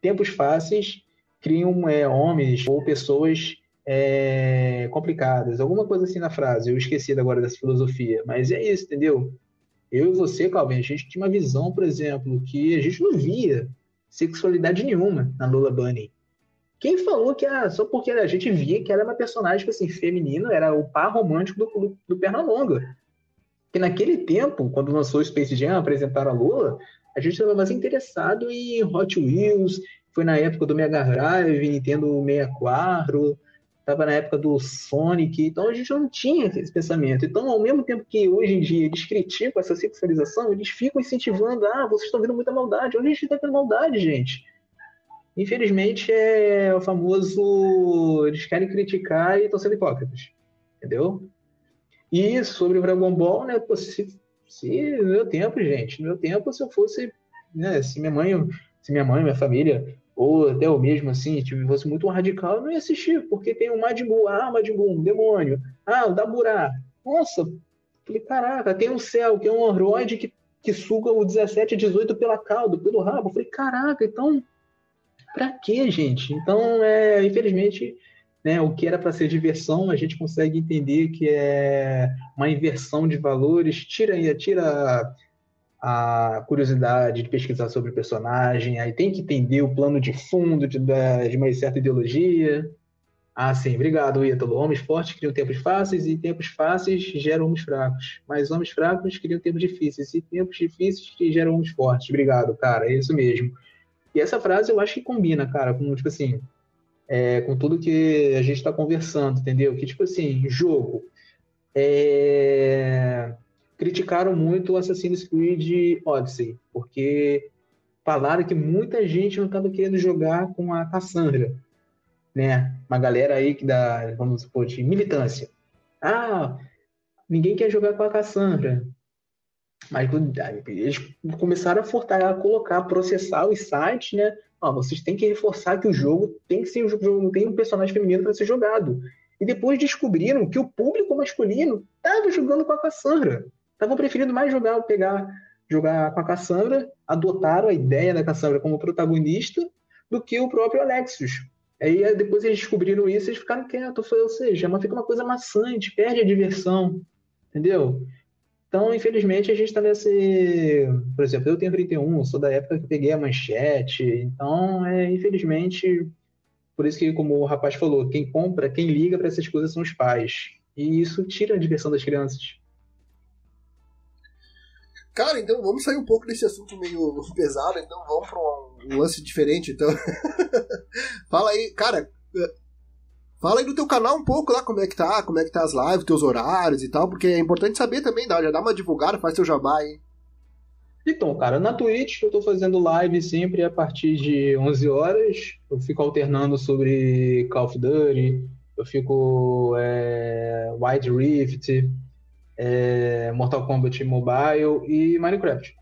tempos fáceis criam é, homens ou pessoas é, complicadas. Alguma coisa assim na frase. Eu esqueci agora dessa filosofia. Mas é isso, entendeu? Eu e você, Calvin, a gente tinha uma visão, por exemplo, que a gente não via sexualidade nenhuma na Lula Bunny. Quem falou que era só porque a gente via que ela era uma personagem tipo assim, feminino, era o par romântico do, do, do Pernalonga. Que naquele tempo, quando lançou o Space Jam, apresentaram a Lula, a gente estava mais interessado em Hot Wheels, foi na época do Mega Drive, Nintendo 64, estava na época do Sonic, então a gente não tinha esse pensamento. Então, ao mesmo tempo que hoje em dia eles criticam essa sexualização, eles ficam incentivando, ah, vocês estão vendo muita maldade. Onde a gente está vendo maldade, gente? Infelizmente, é o famoso. Eles querem criticar e estão sendo hipócritas. Entendeu? E sobre o Dragon Ball, né? Se, se no meu tempo, gente, no meu tempo, se eu fosse. Né, se minha mãe, se minha mãe, minha família, ou até eu mesmo, assim, tipo, fosse muito radical, eu não ia assistir, porque tem o Majin Buu, ah, Majin Buu, um demônio, ah, o Daburá. Nossa, falei, caraca, tem o Céu, que é um androide que, que suga o 17 e 18 pela cauda, pelo rabo. Falei, caraca, então Pra quê, gente? Então, é, infelizmente, né, o que era para ser diversão, a gente consegue entender que é uma inversão de valores, tira, tira a curiosidade de pesquisar sobre o personagem, aí tem que entender o plano de fundo de, de uma certa ideologia. Ah, sim, obrigado, Ítalo. Homens fortes criam tempos fáceis e tempos fáceis geram homens fracos. Mas homens fracos criam tempos difíceis e tempos difíceis geram homens fortes. Obrigado, cara, é isso mesmo. E essa frase eu acho que combina, cara, com, tipo assim, é, com tudo que a gente está conversando, entendeu? Que, tipo assim, jogo. É... Criticaram muito o Assassin's Creed Odyssey, porque falaram que muita gente não estava querendo jogar com a Cassandra, né? Uma galera aí que dá, vamos supor, de militância. Ah, ninguém quer jogar com a Cassandra. Mas eles começaram a furtar, a colocar, a processar os sites, né? Ó, vocês têm que reforçar que o jogo tem que ser um jogo, tem um personagem feminino para ser jogado. E depois descobriram que o público masculino estava jogando com a Cassandra. Estavam preferindo mais jogar, pegar, jogar com a Cassandra, adotaram a ideia da Cassandra como protagonista do que o próprio Alexios. Aí depois eles descobriram isso e eles ficaram quietos. Ou seja, mas fica uma coisa maçante, perde a diversão. Entendeu? Então, infelizmente, a gente está nesse. Por exemplo, eu tenho 31, sou da época que peguei a manchete. Então, é, infelizmente, por isso que, como o rapaz falou, quem compra, quem liga para essas coisas são os pais. E isso tira a diversão das crianças. Cara, então vamos sair um pouco desse assunto meio pesado, então vamos para um lance diferente. Então, fala aí, cara, Fala aí do teu canal um pouco lá, como é que tá, como é que tá as lives, teus horários e tal, porque é importante saber também, dá, já dá uma divulgada, faz teu jabá aí. Então, cara, na Twitch eu tô fazendo live sempre a partir de 11 horas. Eu fico alternando sobre Call of Duty, eu fico é, Wild Rift, é, Mortal Kombat Mobile e Minecraft.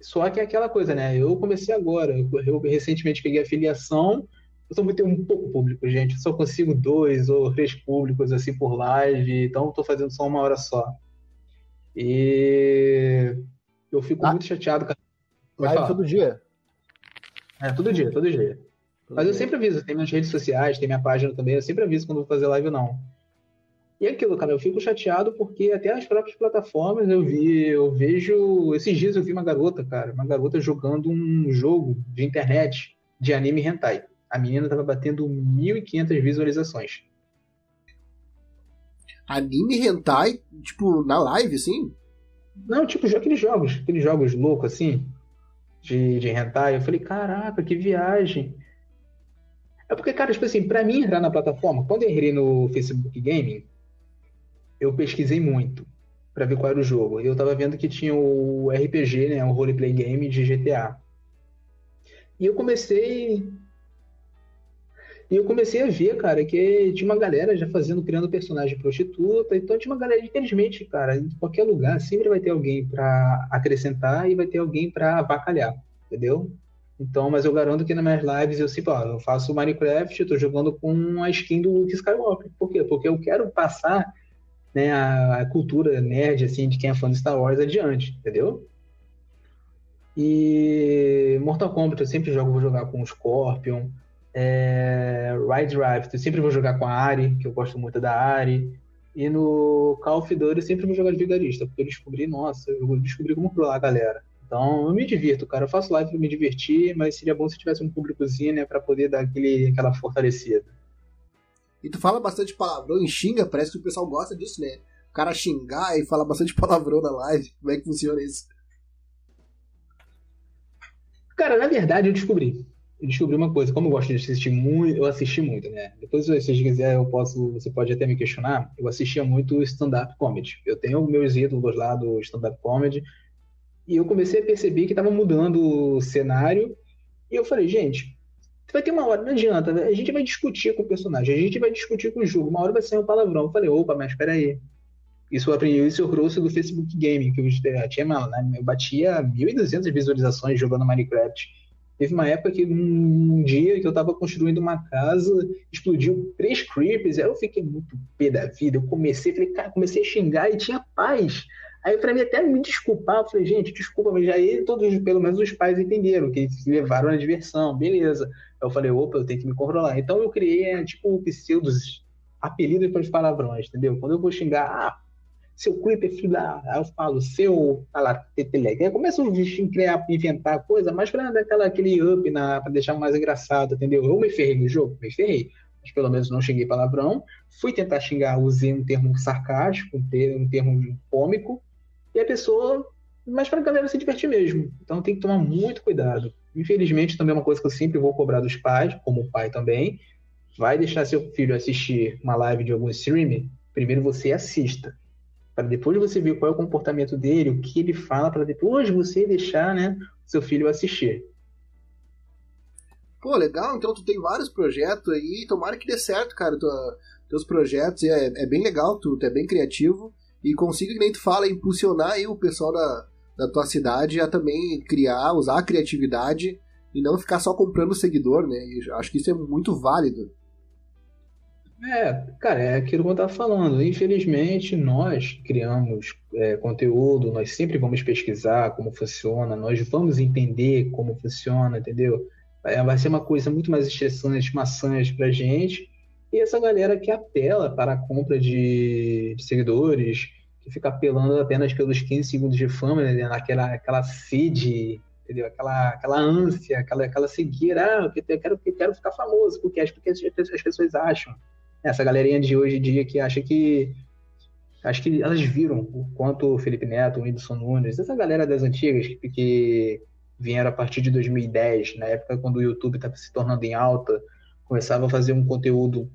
Só que é aquela coisa, né? Eu comecei agora, eu recentemente peguei a filiação eu sou muito um pouco público, gente. Eu só consigo dois ou três públicos assim por live, então estou fazendo só uma hora só. E eu fico ah. muito chateado. Live todo dia? É, todo dia, todo dia. Todo Mas dia. eu sempre aviso, tem minhas redes sociais, tem minha página também, eu sempre aviso quando vou fazer live ou não. E aquilo, cara, eu fico chateado porque até as próprias plataformas eu vi, eu vejo. Esses dias eu vi uma garota, cara, uma garota jogando um jogo de internet de anime hentai. A menina tava batendo 1.500 visualizações. Anime hentai, tipo, na live, assim? Não, tipo, aqueles jogos, aqueles jogos loucos, assim, de, de hentai. Eu falei, caraca, que viagem. É porque, cara, tipo assim, pra mim entrar na plataforma, quando eu entrei no Facebook Gaming, eu pesquisei muito para ver qual era o jogo. Eu tava vendo que tinha o RPG, né, o roleplay game de GTA. E eu comecei e eu comecei a ver, cara, que tinha uma galera já fazendo, criando personagem prostituta. Então tinha uma galera, infelizmente, cara, em qualquer lugar sempre vai ter alguém para acrescentar e vai ter alguém para avacalhar, entendeu? Então, mas eu garanto que nas minhas lives eu sempre, ó, eu faço Minecraft, eu tô jogando com a skin do Luke Skywalker. Por quê? Porque eu quero passar né, a, cultura nerd, assim, de quem é fã de Star Wars adiante, entendeu? E Mortal Kombat eu sempre jogo, vou jogar com o Scorpion. É, Ride Drive, eu sempre vou jogar com a Ari, que eu gosto muito da Ari. E no Call of Duty eu sempre vou jogar de vigarista, porque eu descobri, nossa, eu descobri como pular a galera. Então eu me divirto, cara. Eu faço live pra me divertir, mas seria bom se tivesse um públicozinho, né, pra poder dar aquele, aquela fortalecida. E tu fala bastante palavrão e xinga, parece que o pessoal gosta disso, né? O cara xingar e falar bastante palavrão na live. Como é que funciona isso? Cara, na verdade eu descobri. Eu descobri uma coisa, como eu gosto de assistir muito, eu assisti muito, né? Depois, se você quiser, eu posso, você pode até me questionar. Eu assistia muito stand-up comedy. Eu tenho meus ídolos lá do stand-up comedy. E eu comecei a perceber que estava mudando o cenário. E eu falei, gente, vai ter uma hora, não adianta, a gente vai discutir com o personagem, a gente vai discutir com o jogo, uma hora vai sair um palavrão. Eu falei, opa, mas espera aí. Isso eu aprendi, isso eu trouxe do Facebook Gaming, que eu tinha, né, eu batia 1.200 visualizações jogando Minecraft. Teve uma época que um, dia que eu tava construindo uma casa, explodiu três creepers, aí eu fiquei muito pé da vida. Eu comecei, falei, cara, comecei a xingar e tinha paz. Aí, para mim, até me desculpar, eu falei, gente, desculpa, mas aí todos, pelo menos os pais entenderam, que eles levaram na diversão, beleza. Eu falei, opa, eu tenho que me controlar. Então eu criei, é, tipo, pseudos apelidos para os palavrões, entendeu? Quando eu vou xingar, ah, seu creeper, filho da. Aí eu falo, seu. Ah lá, teteleque. Aí começo a criar, inventar coisa, mas para dar aquela, aquele up, para deixar mais engraçado, entendeu? Eu me ferrei no jogo, me ferrei. Mas pelo menos não xinguei palavrão. Fui tentar xingar, usei um termo sarcástico, um termo cômico, e a pessoa. Mas para a galera se divertir mesmo. Então tem que tomar muito cuidado. Infelizmente, também é uma coisa que eu sempre vou cobrar dos pais, como pai também. Vai deixar seu filho assistir uma live de algum streamer? Primeiro você assista. Para depois você ver qual é o comportamento dele, o que ele fala, para depois você deixar né, seu filho assistir. Pô, legal, então tu tem vários projetos aí, tomara que dê certo, cara, tua, teus projetos, é, é bem legal, tu, tu é bem criativo, e consiga, que nem tu fala, impulsionar aí o pessoal da, da tua cidade a também criar, usar a criatividade e não ficar só comprando seguidor, né? E acho que isso é muito válido. É, cara, é aquilo que eu estava falando. Infelizmente, nós criamos é, conteúdo, nós sempre vamos pesquisar como funciona, nós vamos entender como funciona, entendeu? É, vai ser uma coisa muito mais estressante, maçante pra gente. E essa galera que apela para a compra de, de seguidores, que fica apelando apenas pelos 15 segundos de fama, né? naquela aquela sede, entendeu? Aquela, aquela ânsia, aquela, aquela seguir, ah, eu quero, eu quero ficar famoso, porque acho que as, as pessoas acham. Essa galerinha de hoje em dia que acha que acho que elas viram o quanto o Felipe Neto, o Whindersson Nunes, essa galera das antigas que, que vieram a partir de 2010, na época quando o YouTube estava se tornando em alta, começava a fazer um conteúdo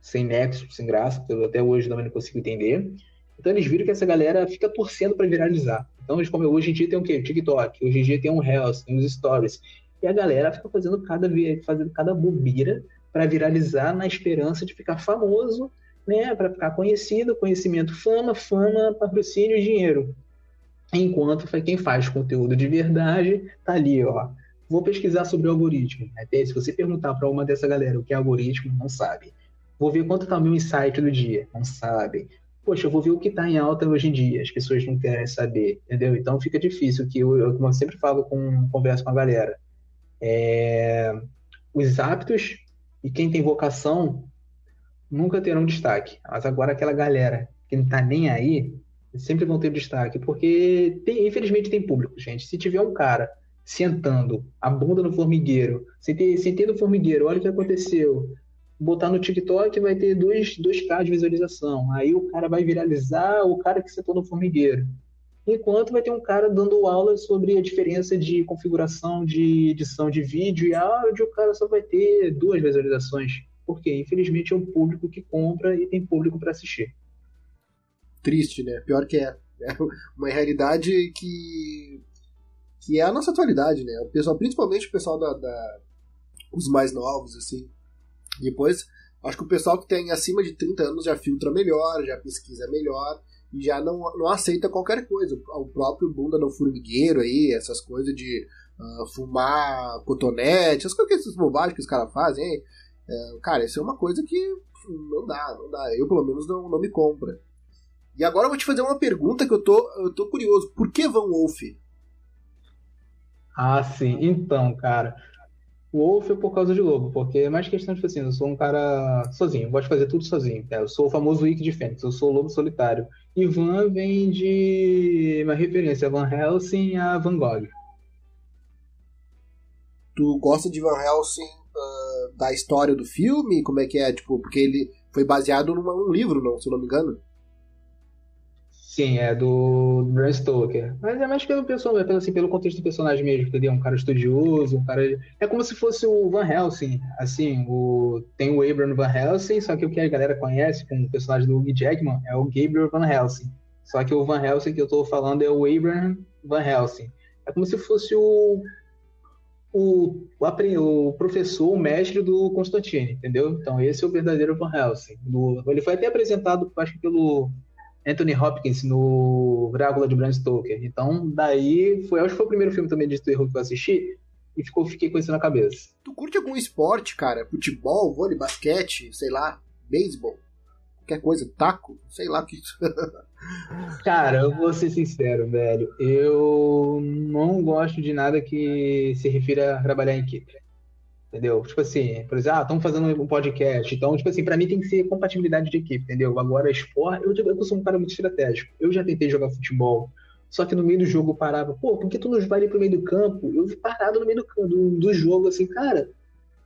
sem nexo, sem graça, que eu até hoje também não consigo entender. Então eles viram que essa galera fica torcendo para viralizar. Então eles como hoje em dia tem o quê? O TikTok, hoje em dia tem um Reels, tem os Stories. E a galera fica fazendo cada, fazendo cada bobeira para viralizar na esperança de ficar famoso, né? Para ficar conhecido, conhecimento, fama, fama, patrocínio, dinheiro. Enquanto quem faz conteúdo de verdade tá ali, ó. Vou pesquisar sobre o algoritmo. Até se você perguntar para uma dessa galera o que é algoritmo, não sabe. Vou ver quanto está o meu insight do dia, não sabe poxa, eu vou ver o que está em alta hoje em dia, as pessoas não querem saber, entendeu? Então fica difícil, que eu, eu, eu sempre falo com converso com a galera. É, os aptos e quem tem vocação nunca terão destaque. Mas agora aquela galera que não tá nem aí, sempre vão ter destaque, porque tem, infelizmente tem público, gente. Se tiver um cara sentando a bunda no formigueiro, sentei, sentei no formigueiro, olha o que aconteceu. Botar no TikTok vai ter 2, 2K de visualização. Aí o cara vai viralizar o cara que sentou no formigueiro. Enquanto vai ter um cara dando aula sobre a diferença de configuração de edição de vídeo e áudio, o cara só vai ter duas visualizações. Porque, infelizmente, é um público que compra e tem público para assistir triste, né? Pior que é. É uma realidade que que é a nossa atualidade, né? O pessoal, principalmente o pessoal da, da, os mais novos, assim. Depois, acho que o pessoal que tem acima de 30 anos já filtra melhor, já pesquisa melhor e já não, não aceita qualquer coisa. O próprio bunda no formigueiro aí, essas coisas de uh, fumar cotonete, essas coisas, essas bobagens que os caras fazem, hein? É, cara, isso é uma coisa que não dá, não dá. Eu, pelo menos, não, não me compra. E agora eu vou te fazer uma pergunta que eu tô, eu tô curioso. Por que Van Wolf? Ah, sim. Então, cara, Wolf é por causa de lobo, porque é mais questão de tipo assim, eu sou um cara sozinho, eu gosto de fazer tudo sozinho. Eu sou o famoso Wiki de Fênix, eu sou o lobo solitário. E Van vem de uma referência Van Helsing a Van Gogh. Tu gosta de Van Helsing uh, da história do filme? Como é que é? Tipo, porque ele foi baseado num livro, não, se eu não me engano. Sim, é do Bram Stoker. Mas é mais pelo, pelo, assim, pelo contexto do personagem mesmo, entendeu? Um cara estudioso, um cara. É como se fosse o Van Helsing. Assim, o... tem o Abraham Van Helsing, só que o que a galera conhece como o personagem do Hugh Jackman é o Gabriel Van Helsing. Só que o Van Helsing que eu tô falando é o Abraham Van Helsing. É como se fosse o o, o, o, professor, o mestre do Constantine, entendeu? Então esse é o verdadeiro Van Helsing. Do, ele foi até apresentado, acho que pelo Anthony Hopkins no Drácula de Bram Stoker. Então, daí, foi, acho que foi o primeiro filme também de terror que eu assisti e ficou, fiquei com isso na cabeça. Tu curte algum esporte, cara? Futebol, vôlei, basquete, sei lá, beisebol? Qualquer coisa, taco? Sei lá o que. cara, eu vou ser sincero, velho. Eu não gosto de nada que se refira a trabalhar em equipe. Entendeu? Tipo assim, por exemplo, ah, estamos fazendo um podcast. Então, tipo assim, pra mim tem que ser compatibilidade de equipe, entendeu? Agora, esporte, eu, eu sou um cara muito estratégico. Eu já tentei jogar futebol, só que no meio do jogo eu parava, pô, por que tu não vai ali pro meio do campo? Eu parado no meio do, do, do jogo, assim, cara,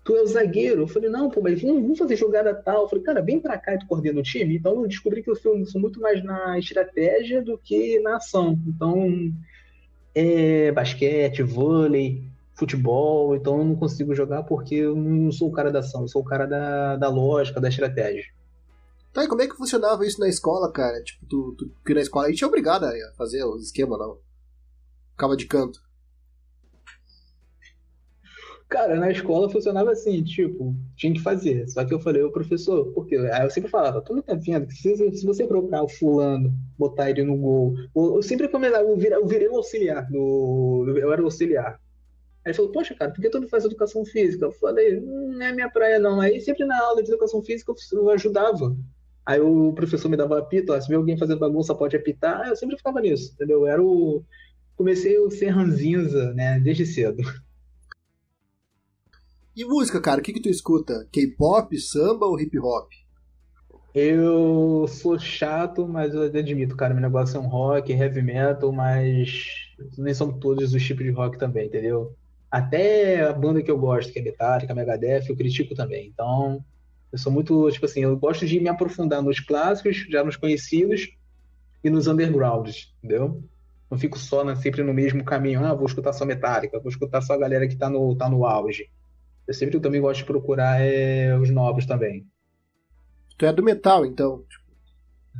tu é o zagueiro. Eu falei, não, pô, mas vamos fazer jogada tal. Eu falei, cara, vem pra cá e tu coordena o time. Então eu descobri que eu sou, sou muito mais na estratégia do que na ação. Então, é, basquete, vôlei, futebol, então eu não consigo jogar porque eu não sou o cara da ação, eu sou o cara da, da lógica, da estratégia. Tá, e como é que funcionava isso na escola, cara? Tipo, tu, tu que na escola a gente é obrigado a fazer os esquemas, não? Ficava de canto. Cara, na escola funcionava assim, tipo, tinha que fazer. Só que eu falei, ô professor, por quê? Aí eu sempre falava, tu não tá vendo que se, se você trocar o fulano, botar ele no gol, eu, eu sempre começava, eu virei, eu virei o auxiliar, no, eu era o auxiliar. Aí ele falou, poxa, cara, por que tu não faz educação física? Eu falei, hum, não é minha praia não. Aí sempre na aula de educação física eu ajudava. Aí o professor me dava apito, ó, se vê alguém fazendo bagunça pode apitar. Eu sempre ficava nisso, entendeu? Eu era o... Comecei a ser ranzinza, né, desde cedo. E música, cara, o que que tu escuta? K-pop, samba ou hip hop? Eu sou chato, mas eu admito, cara, meu negócio é um rock, heavy metal, mas nem são todos os tipos de rock também, entendeu? Até a banda que eu gosto, que é Metallica, Megadeth, eu critico também. Então, eu sou muito, tipo assim, eu gosto de me aprofundar nos clássicos, já nos conhecidos e nos undergrounds, entendeu? Não fico só sempre no mesmo caminho, ah, vou escutar só Metallica, vou escutar só a galera que tá no, tá no auge. Eu sempre eu também gosto de procurar é, os novos também. Tu é do metal, então?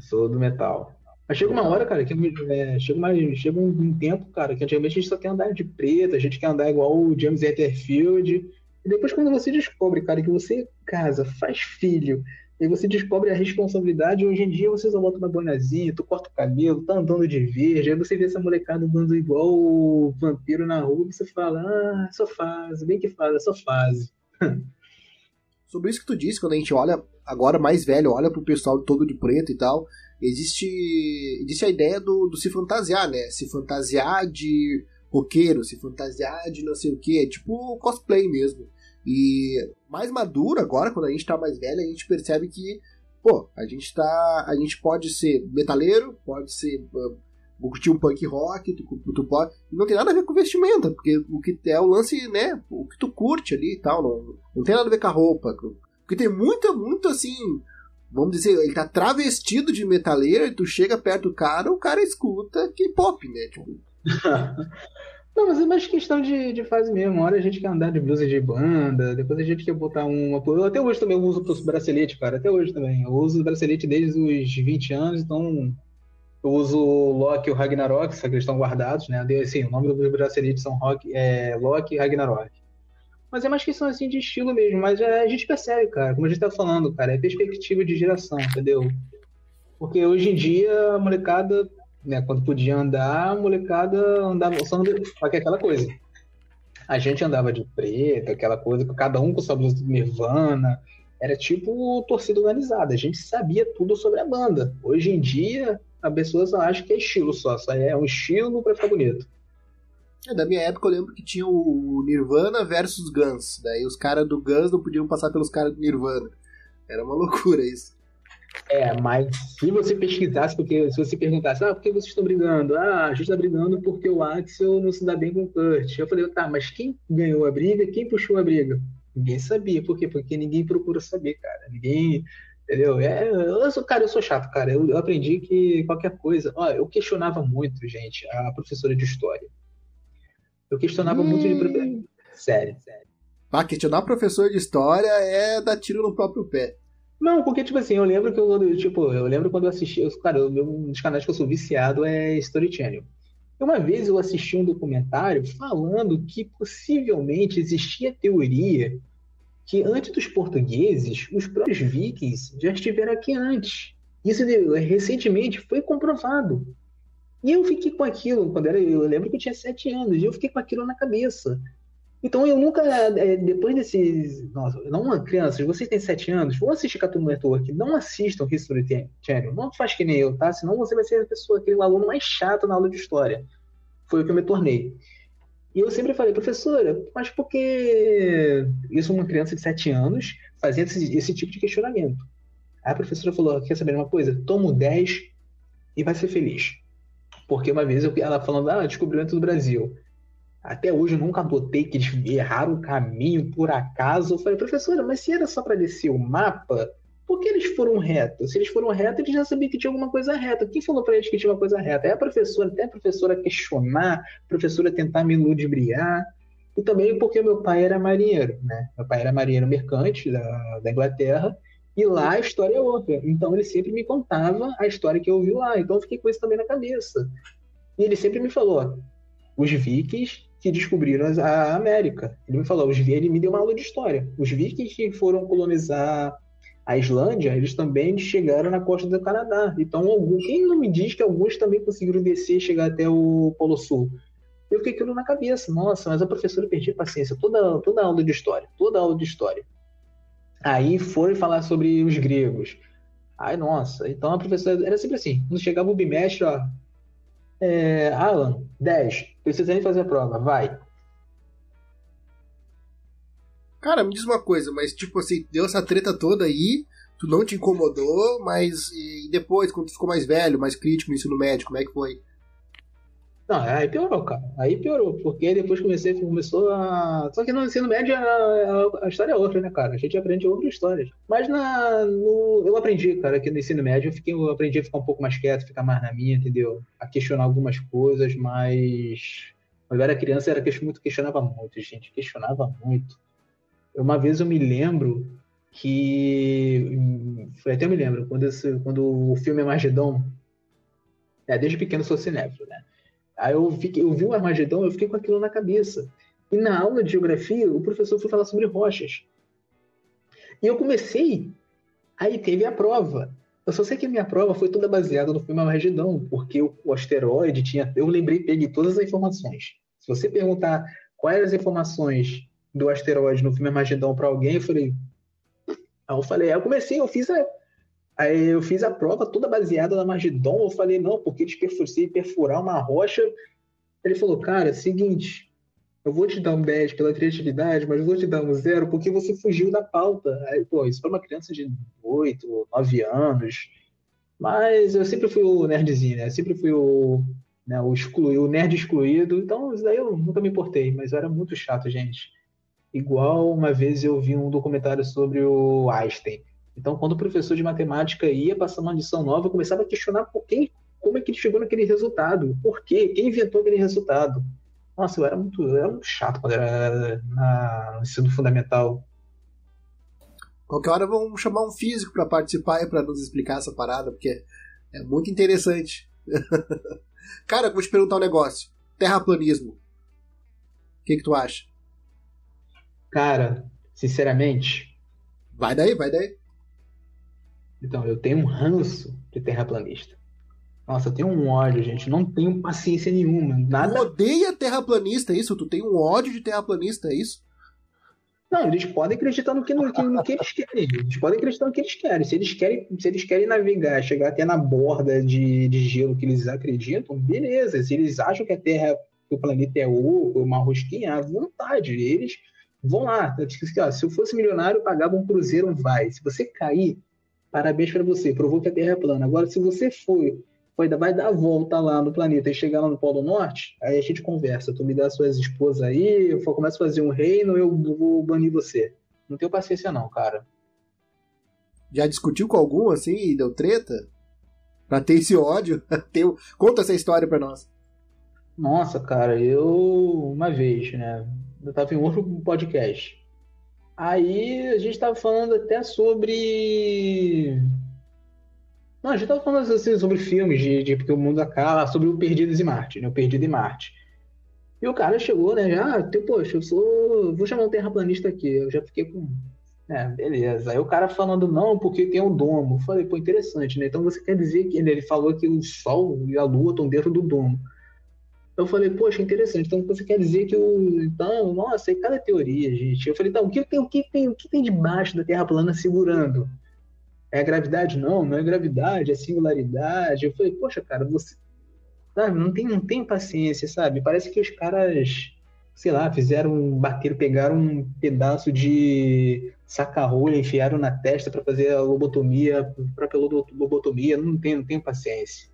Sou do metal. Mas chega uma hora, cara, que é, chega, uma, chega um, tempo, cara, que antigamente a gente só quer andar de preto, a gente quer andar igual o James Hetterfield. E depois, quando você descobre, cara, que você casa, faz filho, e você descobre a responsabilidade, hoje em dia você só bota uma boinazinha, tu corta o cabelo, tá andando de verde, aí você vê essa molecada andando igual o vampiro na rua, e você fala, ah, só fase, bem que faz, é só fase. Sobre isso que tu disse, quando a gente olha, agora mais velho, olha pro pessoal todo de preto e tal, existe, existe a ideia do, do se fantasiar, né? Se fantasiar de roqueiro, se fantasiar de não sei o que, é tipo cosplay mesmo. E mais maduro agora, quando a gente tá mais velho, a gente percebe que, pô, a gente tá. A gente pode ser metaleiro, pode ser. Uh, curtir um punk rock, tu, tu pode. Não tem nada a ver com vestimenta, porque o que é o lance, né? O que tu curte ali e tal. Não, não tem nada a ver com a roupa. Porque tem muita, muito assim. Vamos dizer, ele tá travestido de metaleiro e tu chega perto do cara, o cara escuta K-pop, né? Tipo. Não, mas é mais questão de, de fase mesmo. Uma hora a gente quer andar de blusa de banda, depois a gente quer botar uma. Eu até hoje também uso bracelete, cara. Até hoje também. Eu uso bracelete desde os 20 anos, então eu uso o Loki e o Ragnarok, só que eles estão guardados, né? Assim, o nome dos braceletes são Rock, é, Loki e Ragnarok. Mas é mais questão assim de estilo mesmo. Mas é, a gente percebe, cara, como a gente tá falando, cara, é perspectiva de geração, entendeu? Porque hoje em dia a molecada né, quando podia andar, a molecada andava só que aquela coisa. A gente andava de preto, aquela coisa, cada um com sua blusa do Nirvana. Era tipo torcida organizada. A gente sabia tudo sobre a banda. Hoje em dia, a pessoa só acha que é estilo só. Só é um estilo pra ficar bonito. É, da minha época eu lembro que tinha o Nirvana versus Guns. Daí os caras do Guns não podiam passar pelos caras do Nirvana. Era uma loucura isso. É, mas se você pesquisasse, porque se você perguntasse, ah, por que vocês estão brigando? Ah, a gente está brigando porque o Axel não se dá bem com o Kurt. Eu falei, tá, mas quem ganhou a briga? Quem puxou a briga? Ninguém sabia. Por quê? Porque ninguém procura saber, cara. Ninguém. Entendeu? É, eu sou, cara, eu sou chato, cara. Eu, eu aprendi que qualquer coisa. Ó, eu questionava muito, gente, a professora de história. Eu questionava hum. muito de. Hum. Sério, sério. Ah, questionar professor de história é dar tiro no próprio pé. Não, porque, tipo assim, eu lembro que eu, tipo, eu lembro quando eu assisti, eu, cara, um dos canais que eu sou viciado é Story Channel. Uma vez eu assisti um documentário falando que possivelmente existia teoria que antes dos portugueses, os próprios vikings já estiveram aqui antes. Isso recentemente foi comprovado. E eu fiquei com aquilo, quando era, eu lembro que eu tinha sete anos, e eu fiquei com aquilo na cabeça. Então eu nunca, é, depois desses. Nossa, não crianças, vocês têm 7 anos, vão assistir Cartoon Network, não assistam History Channel, não faz que nem eu, tá? Senão você vai ser a pessoa, aquele aluno mais chato na aula de história. Foi o que eu me tornei. E eu sempre falei, professora, mas por que isso uma criança de 7 anos fazendo esse, esse, tipo de questionamento? Aí a professora falou, quer saber uma coisa? Toma 10 e vai ser feliz. Porque uma vez eu, ela falando, ah, descobrimento do Brasil. Até hoje eu nunca adotei que eles erraram o caminho por acaso. Eu falei, professora, mas se era só para descer o mapa, por que eles foram retos? Se eles foram retos, eles já sabiam que tinha alguma coisa reta. Quem falou para eles que tinha uma coisa reta? É a professora, até a professora questionar, a professora tentar me ludibriar. E também porque meu pai era marinheiro, né? Meu pai era marinheiro mercante da, da Inglaterra, e lá a história é outra. Então ele sempre me contava a história que eu ouvi lá. Então eu fiquei com isso também na cabeça. E ele sempre me falou: os vikings que descobriram a América. Ele me falou, os, ele me deu uma aula de história. Os vikings que foram colonizar a Islândia, eles também chegaram na costa do Canadá. Então, algum, quem não me diz que alguns também conseguiram descer e chegar até o Polo Sul? Eu fiquei aquilo na cabeça. Nossa, mas a professora perdi paciência. Toda, toda aula de história. Toda aula de história. Aí foi falar sobre os gregos. Ai, nossa. Então a professora era sempre assim. Quando chegava o bimestre, ó, é, Alan, 10. Precisa nem fazer a prova, vai. Cara, me diz uma coisa, mas tipo assim, deu essa treta toda aí, tu não te incomodou, mas e depois, quando tu ficou mais velho, mais crítico no ensino médio, como é que foi? Não, aí piorou, cara. Aí piorou, porque depois comecei, começou a. Só que no ensino médio a, a, história é outra, né, cara? A gente aprende outras histórias. Mas na, no, eu aprendi, cara, que no ensino médio eu, fiquei, eu aprendi a ficar um pouco mais quieto, ficar mais na minha, entendeu? A questionar algumas coisas, mas. Quando eu era criança, era muito, questionava muito, gente. Questionava muito. Uma vez eu me lembro que. Até eu me lembro, quando, esse, quando o filme Magedon. É, desde pequeno sou cinéfilo, né? Aí eu, fiquei, eu vi o Armagedon, eu fiquei com aquilo na cabeça. E na aula de geografia, o professor foi falar sobre rochas. E eu comecei, aí teve a prova. Eu só sei que a minha prova foi toda baseada no filme Armagedon, porque o, o asteroide tinha. Eu lembrei, peguei todas as informações. Se você perguntar quais as informações do asteroide no filme Armagedon para alguém, eu falei. Aí eu falei, aí eu comecei, eu fiz a, Aí eu fiz a prova toda baseada na Magidon. Eu falei, não, porque eles perfurar uma rocha. Ele falou, cara, seguinte, eu vou te dar um 10 pela criatividade, mas vou te dar um zero porque você fugiu da pauta. Aí, pô, isso para uma criança de 8, 9 anos. Mas eu sempre fui o nerdzinho, né? Eu sempre fui o, né, o, o nerd excluído. Então, isso daí eu nunca me importei, mas eu era muito chato, gente. Igual uma vez eu vi um documentário sobre o Einstein. Então, quando o professor de matemática ia passar uma lição nova, eu começava a questionar por quem, como é que ele chegou naquele resultado, por quê, quem inventou aquele resultado. Nossa, eu era muito, eu era muito chato quando era na, no ensino fundamental. Qualquer hora vamos chamar um físico para participar e para nos explicar essa parada, porque é muito interessante. Cara, eu vou te perguntar um negócio. Terraplanismo. O que, que tu acha? Cara, sinceramente. Vai daí, vai daí. Então, eu tenho um ranço de terraplanista. Nossa, eu tenho um ódio, gente. Não tenho paciência nenhuma. Nada. Tu odeia terraplanista, é isso? Tu tem um ódio de terraplanista, é isso? Não, eles podem acreditar no que, no, que, no que eles querem. Eles podem acreditar no que eles querem. Se eles querem, se eles querem navegar, chegar até na borda de, de gelo que eles acreditam, beleza. Se eles acham que a Terra, que o planeta é oco, uma rosquinha, à vontade. Eles vão lá. Se eu fosse milionário, eu pagava um cruzeiro, vai. Se você cair, parabéns para você, provou que a Terra é plana. Agora, se você for ainda vai dar a volta lá no planeta e chegar lá no Polo Norte, aí a gente conversa. Tu me dá suas esposas aí, eu começo a fazer um reino, eu vou banir você. Não tenho paciência não, cara. Já discutiu com algum assim e deu treta? Pra ter esse ódio? Conta essa história pra nós. Nossa, cara, eu uma vez, né? Eu tava em outro podcast. Aí a gente tava falando até sobre não, a gente tava falando assim, sobre filmes de, de porque o mundo acaba, sobre o Perdidos em Marte, né? O Perdido em Marte. E o cara chegou, né? Já, ah, poxa, eu sou. Vou chamar um terraplanista aqui. Eu já fiquei com. É, beleza. Aí o cara falando, não, porque tem um domo. Eu falei, pô, interessante, né? Então você quer dizer que ele falou que o Sol e a Lua estão dentro do domo. Eu falei, poxa, interessante. Então você quer dizer que o. Então, nossa, aí cada teoria, gente. Eu falei, então, o que tem, o que tem, o que tem debaixo da Terra plana segurando? É gravidade? Não, não é gravidade, é singularidade. Eu falei, poxa, cara, você. Sabe, não tem, não tem paciência, sabe? Parece que os caras, sei lá, fizeram, bateram, pegaram um pedaço de saca-rolha, enfiaram na testa para fazer a lobotomia, a própria lobotomia. Não tem, não tem paciência.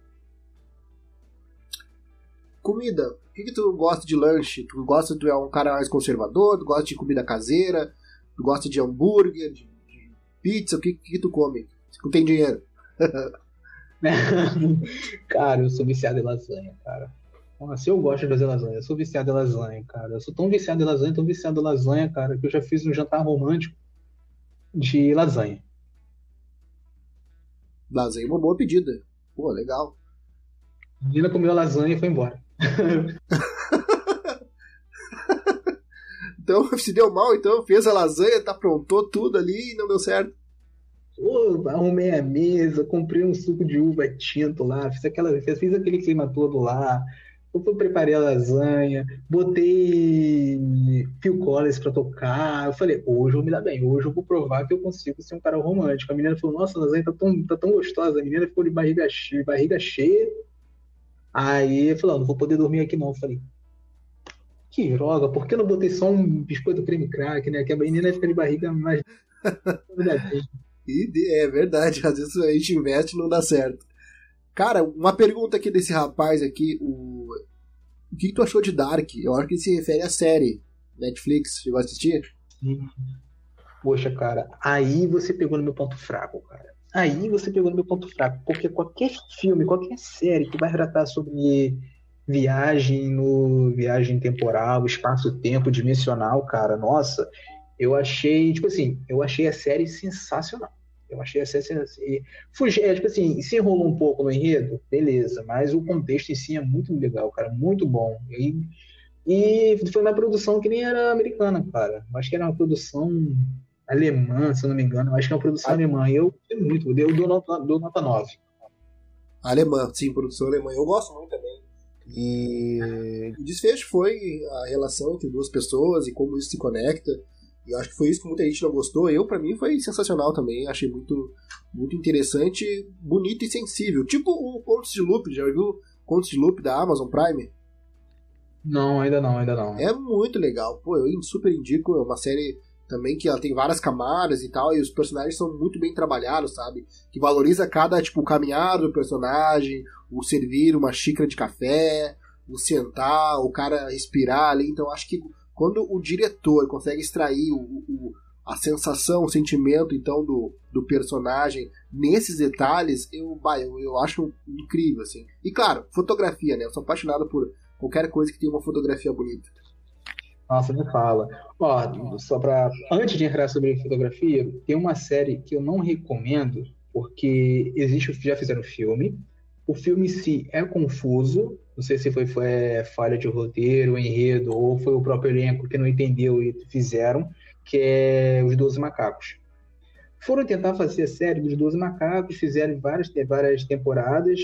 Comida. O que, que tu gosta de lanche? Tu gosta, tu é um cara mais conservador? Tu gosta de comida caseira? Tu gosta de hambúrguer, de pizza, o que, que tu come? Se tu tem dinheiro. cara, eu sou viciado em lasanha, cara. Nossa, eu gosto de fazer lasanha. Eu sou viciado em lasanha, cara. Eu sou tão viciado em lasanha, tão viciado em lasanha, cara, que eu já fiz um jantar romântico de lasanha. Lasanha é uma boa pedida. Pô, legal. A menina comeu a lasanha e foi embora. Então, se deu mal, então fez a lasanha, tá prontou tudo ali e não deu certo. Pô, arrumei a mesa, comprei um suco de uva tinto lá, fiz, aquela, fiz, aquele clima todo lá. Eu preparei a lasanha, botei Phil Collins pra tocar. Eu falei, hoje eu vou me dar bem, hoje eu vou provar que eu consigo ser um cara romântico. A menina falou, nossa, a lasanha tá tão, tá tão gostosa. A menina ficou de barriga cheia, barriga cheia. Aí eu falei, não vou poder dormir aqui não. Eu falei, que droga, por que não botei só um biscoito creme crack, né? Que a menina fica de barriga mais. é verdade, às vezes a gente investe e não dá certo. Cara, uma pergunta aqui desse rapaz aqui, o. O que, tu achou de Dark? Eu acho que ele se refere à série Netflix. Chegou a assistir? Sim. Poxa, cara, aí você pegou no meu ponto fraco, cara. Aí você pegou no meu ponto fraco. Porque qualquer filme, qualquer série que vai tratar sobre viagem no viagem temporal, espaço-tempo dimensional, cara, nossa, eu achei, tipo assim, eu achei a série sensacional. Eu achei a série sensacional. Fugi, é, tipo assim, se enrolou um pouco no enredo, beleza, mas o contexto em si é muito legal, cara, muito bom. E, e foi uma produção que nem era americana, cara. Eu acho que era uma produção alemã, se eu não me engano. Eu acho que é uma produção ah. alemã. Eu gostei muito, eu dou nota, dou nota 9. Alemã, sim, produção alemã. Eu gosto muito também. E o desfecho foi a relação entre duas pessoas e como isso se conecta. E eu acho que foi isso que muita gente não gostou. Eu, para mim, foi sensacional também. Achei muito, muito interessante, bonito e sensível. Tipo o Contos de Loop, já viu Contos de Loop da Amazon Prime? Não, ainda não, ainda não. É muito legal. Pô, eu super indico, é uma série também que ela tem várias camadas e tal, e os personagens são muito bem trabalhados, sabe? Que valoriza cada, tipo, o caminhar do personagem, o servir uma xícara de café, o sentar, o cara respirar ali. Então acho que quando o diretor consegue extrair o, o, a sensação, o sentimento então do, do personagem nesses detalhes, eu, bah, eu, eu acho incrível, assim. E claro, fotografia, né? Eu sou apaixonado por qualquer coisa que tenha uma fotografia bonita. Nossa, me fala. Ó, só para antes de entrar sobre fotografia, tem uma série que eu não recomendo porque existe, já fizeram filme. O filme em si é confuso. Não sei se foi, foi é, falha de roteiro, enredo, ou foi o próprio elenco que não entendeu e fizeram, que é Os Doze Macacos. Foram tentar fazer a série dos Doze Macacos, fizeram várias, várias temporadas,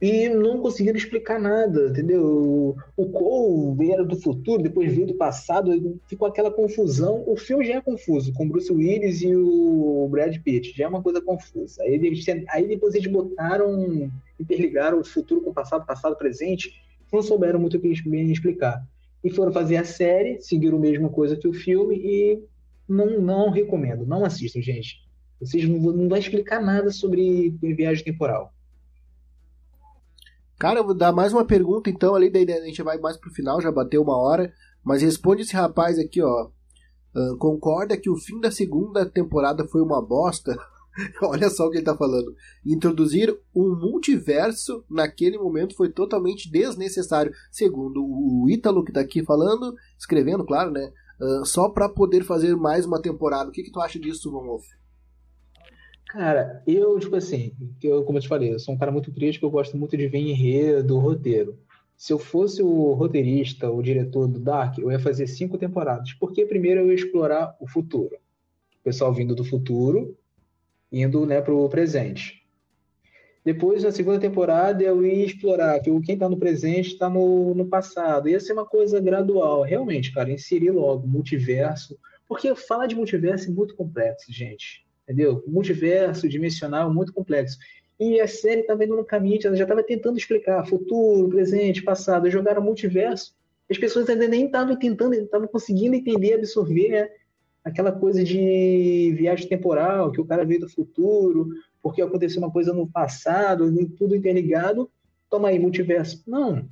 e não conseguiram explicar nada, entendeu? O Cole era do futuro, depois veio do passado, ficou aquela confusão. O filme já é confuso, com Bruce Willis e o Brad Pitt, já é uma coisa confusa. Aí, eles, aí depois eles botaram, interligaram o futuro com o passado, passado, presente, não souberam muito o que bem explicar. E foram fazer a série, seguiram a mesma coisa que o filme e não, não recomendo, não assistam, gente. Vocês não, não explicar nada sobre viagem temporal. Cara, eu vou dar mais uma pergunta então, ali daí a gente vai mais pro final, já bateu uma hora. Mas responde esse rapaz aqui, ó. Concorda que o fim da segunda temporada foi uma bosta? Olha só o que ele tá falando. Introduzir um multiverso naquele momento foi totalmente desnecessário. Segundo o Ítalo que tá aqui falando, escrevendo, claro, né? Uh, só para poder fazer mais uma temporada. O que, que tu acha disso, Von Wolf? Cara, eu, tipo assim, eu, como eu te falei, eu sou um cara muito crítico, eu gosto muito de ver enredo, roteiro. Se eu fosse o roteirista, o diretor do Dark, eu ia fazer cinco temporadas. Porque primeiro eu ia explorar o futuro. O pessoal vindo do futuro, indo né, para o presente. Depois, na segunda temporada, eu ia explorar que quem está no presente está no, no passado. Ia ser uma coisa gradual. Realmente, cara, inserir logo multiverso. Porque falar de multiverso é muito complexo, gente entendeu? Multiverso, dimensional, muito complexo. E a série estava indo no caminho, ela já estava tentando explicar futuro, presente, passado, jogaram multiverso. As pessoas ainda nem estavam tentando, estavam conseguindo entender, absorver né? aquela coisa de viagem temporal, que o cara veio do futuro, porque aconteceu uma coisa no passado, tudo interligado. Toma aí, multiverso. Não,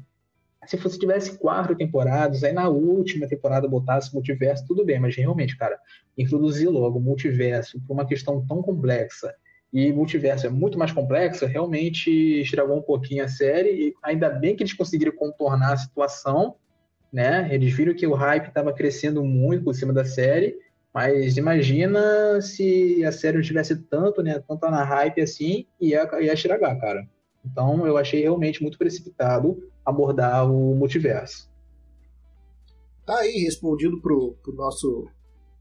se você tivesse quatro temporadas, aí na última temporada botasse multiverso, tudo bem, mas realmente, cara, introduzir logo multiverso por uma questão tão complexa e multiverso é muito mais complexo, realmente estragou um pouquinho a série e ainda bem que eles conseguiram contornar a situação, né? Eles viram que o hype estava crescendo muito por cima da série, mas imagina se a série não tivesse tanto, né, tanto na hype assim, ia, ia estragar, cara. Então eu achei realmente muito precipitado abordar o multiverso. Tá aí, respondido pro, pro nosso,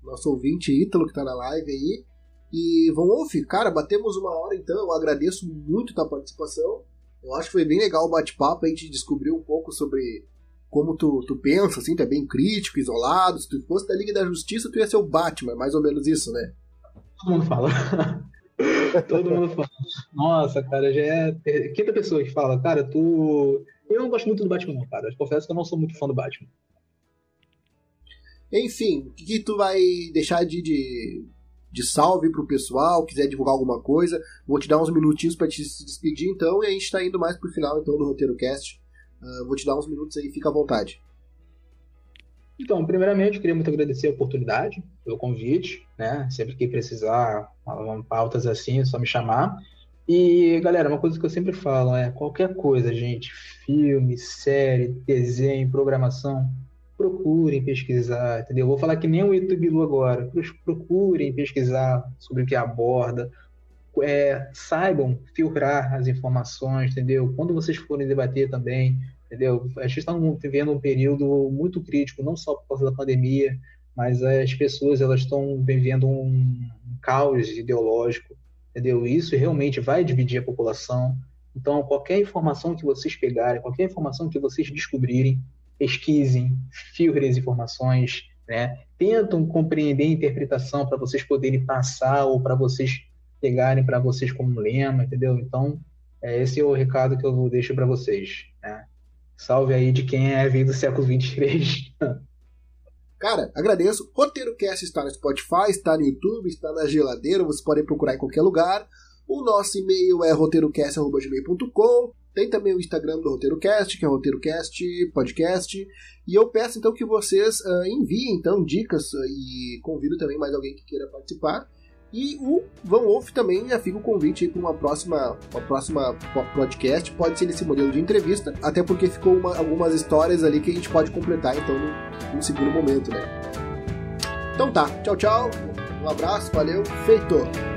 nosso ouvinte Ítalo que tá na live aí. E Von Wolf, cara, batemos uma hora então. Eu agradeço muito a tua participação. Eu acho que foi bem legal o bate-papo. A gente descobriu um pouco sobre como tu, tu pensa, assim, tu é bem crítico, isolado. Se tu fosse da Liga da Justiça, tu ia ser o Batman, é mais ou menos isso, né? Todo mundo fala. Todo mundo fala. Nossa, cara, já é quinta pessoa que fala, cara, tu eu não gosto muito do Batman, não, cara. Confesso que eu não sou muito fã do Batman. Enfim, o que, que tu vai deixar de, de, de salve pro pessoal? Quiser divulgar alguma coisa? Vou te dar uns minutinhos para te despedir, então, e a gente tá indo mais pro final então do roteiro cast. Uh, vou te dar uns minutos aí, fica à vontade. Então, primeiramente, queria muito agradecer a oportunidade, pelo convite, né? Sempre que precisar, pautas assim, é só me chamar. E, galera, uma coisa que eu sempre falo é qualquer coisa, gente, filme, série, desenho, programação, procurem pesquisar, entendeu? Vou falar que nem o YouTube agora, procurem pesquisar sobre o que aborda, é, saibam filtrar as informações, entendeu? Quando vocês forem debater também, entendeu? A gente está vivendo um período muito crítico, não só por causa da pandemia, mas as pessoas elas estão vivendo um caos ideológico entendeu? Isso realmente vai dividir a população. Então, qualquer informação que vocês pegarem, qualquer informação que vocês descobrirem, pesquisem, filtrem as informações, né? Tentam compreender a interpretação para vocês poderem passar ou para vocês pegarem para vocês como lema, entendeu? Então, é, esse é o recado que eu deixo para vocês, né? Salve aí de quem é vindo do século 23. Cara, agradeço. Roteiro Cast está no Spotify, está no YouTube, está na geladeira, vocês podem procurar em qualquer lugar. O nosso e-mail é roteirocast.gmail.com. Tem também o Instagram do RoteiroCast, que é RoteiroCast Podcast. E eu peço então que vocês uh, enviem então dicas uh, e convido também mais alguém que queira participar. E o Van Wolf também já fica o convite para uma próxima, uma próxima podcast. Pode ser nesse modelo de entrevista, até porque ficou uma, algumas histórias ali que a gente pode completar então no, no segundo momento, né? Então tá, tchau, tchau. Um abraço, valeu, feito!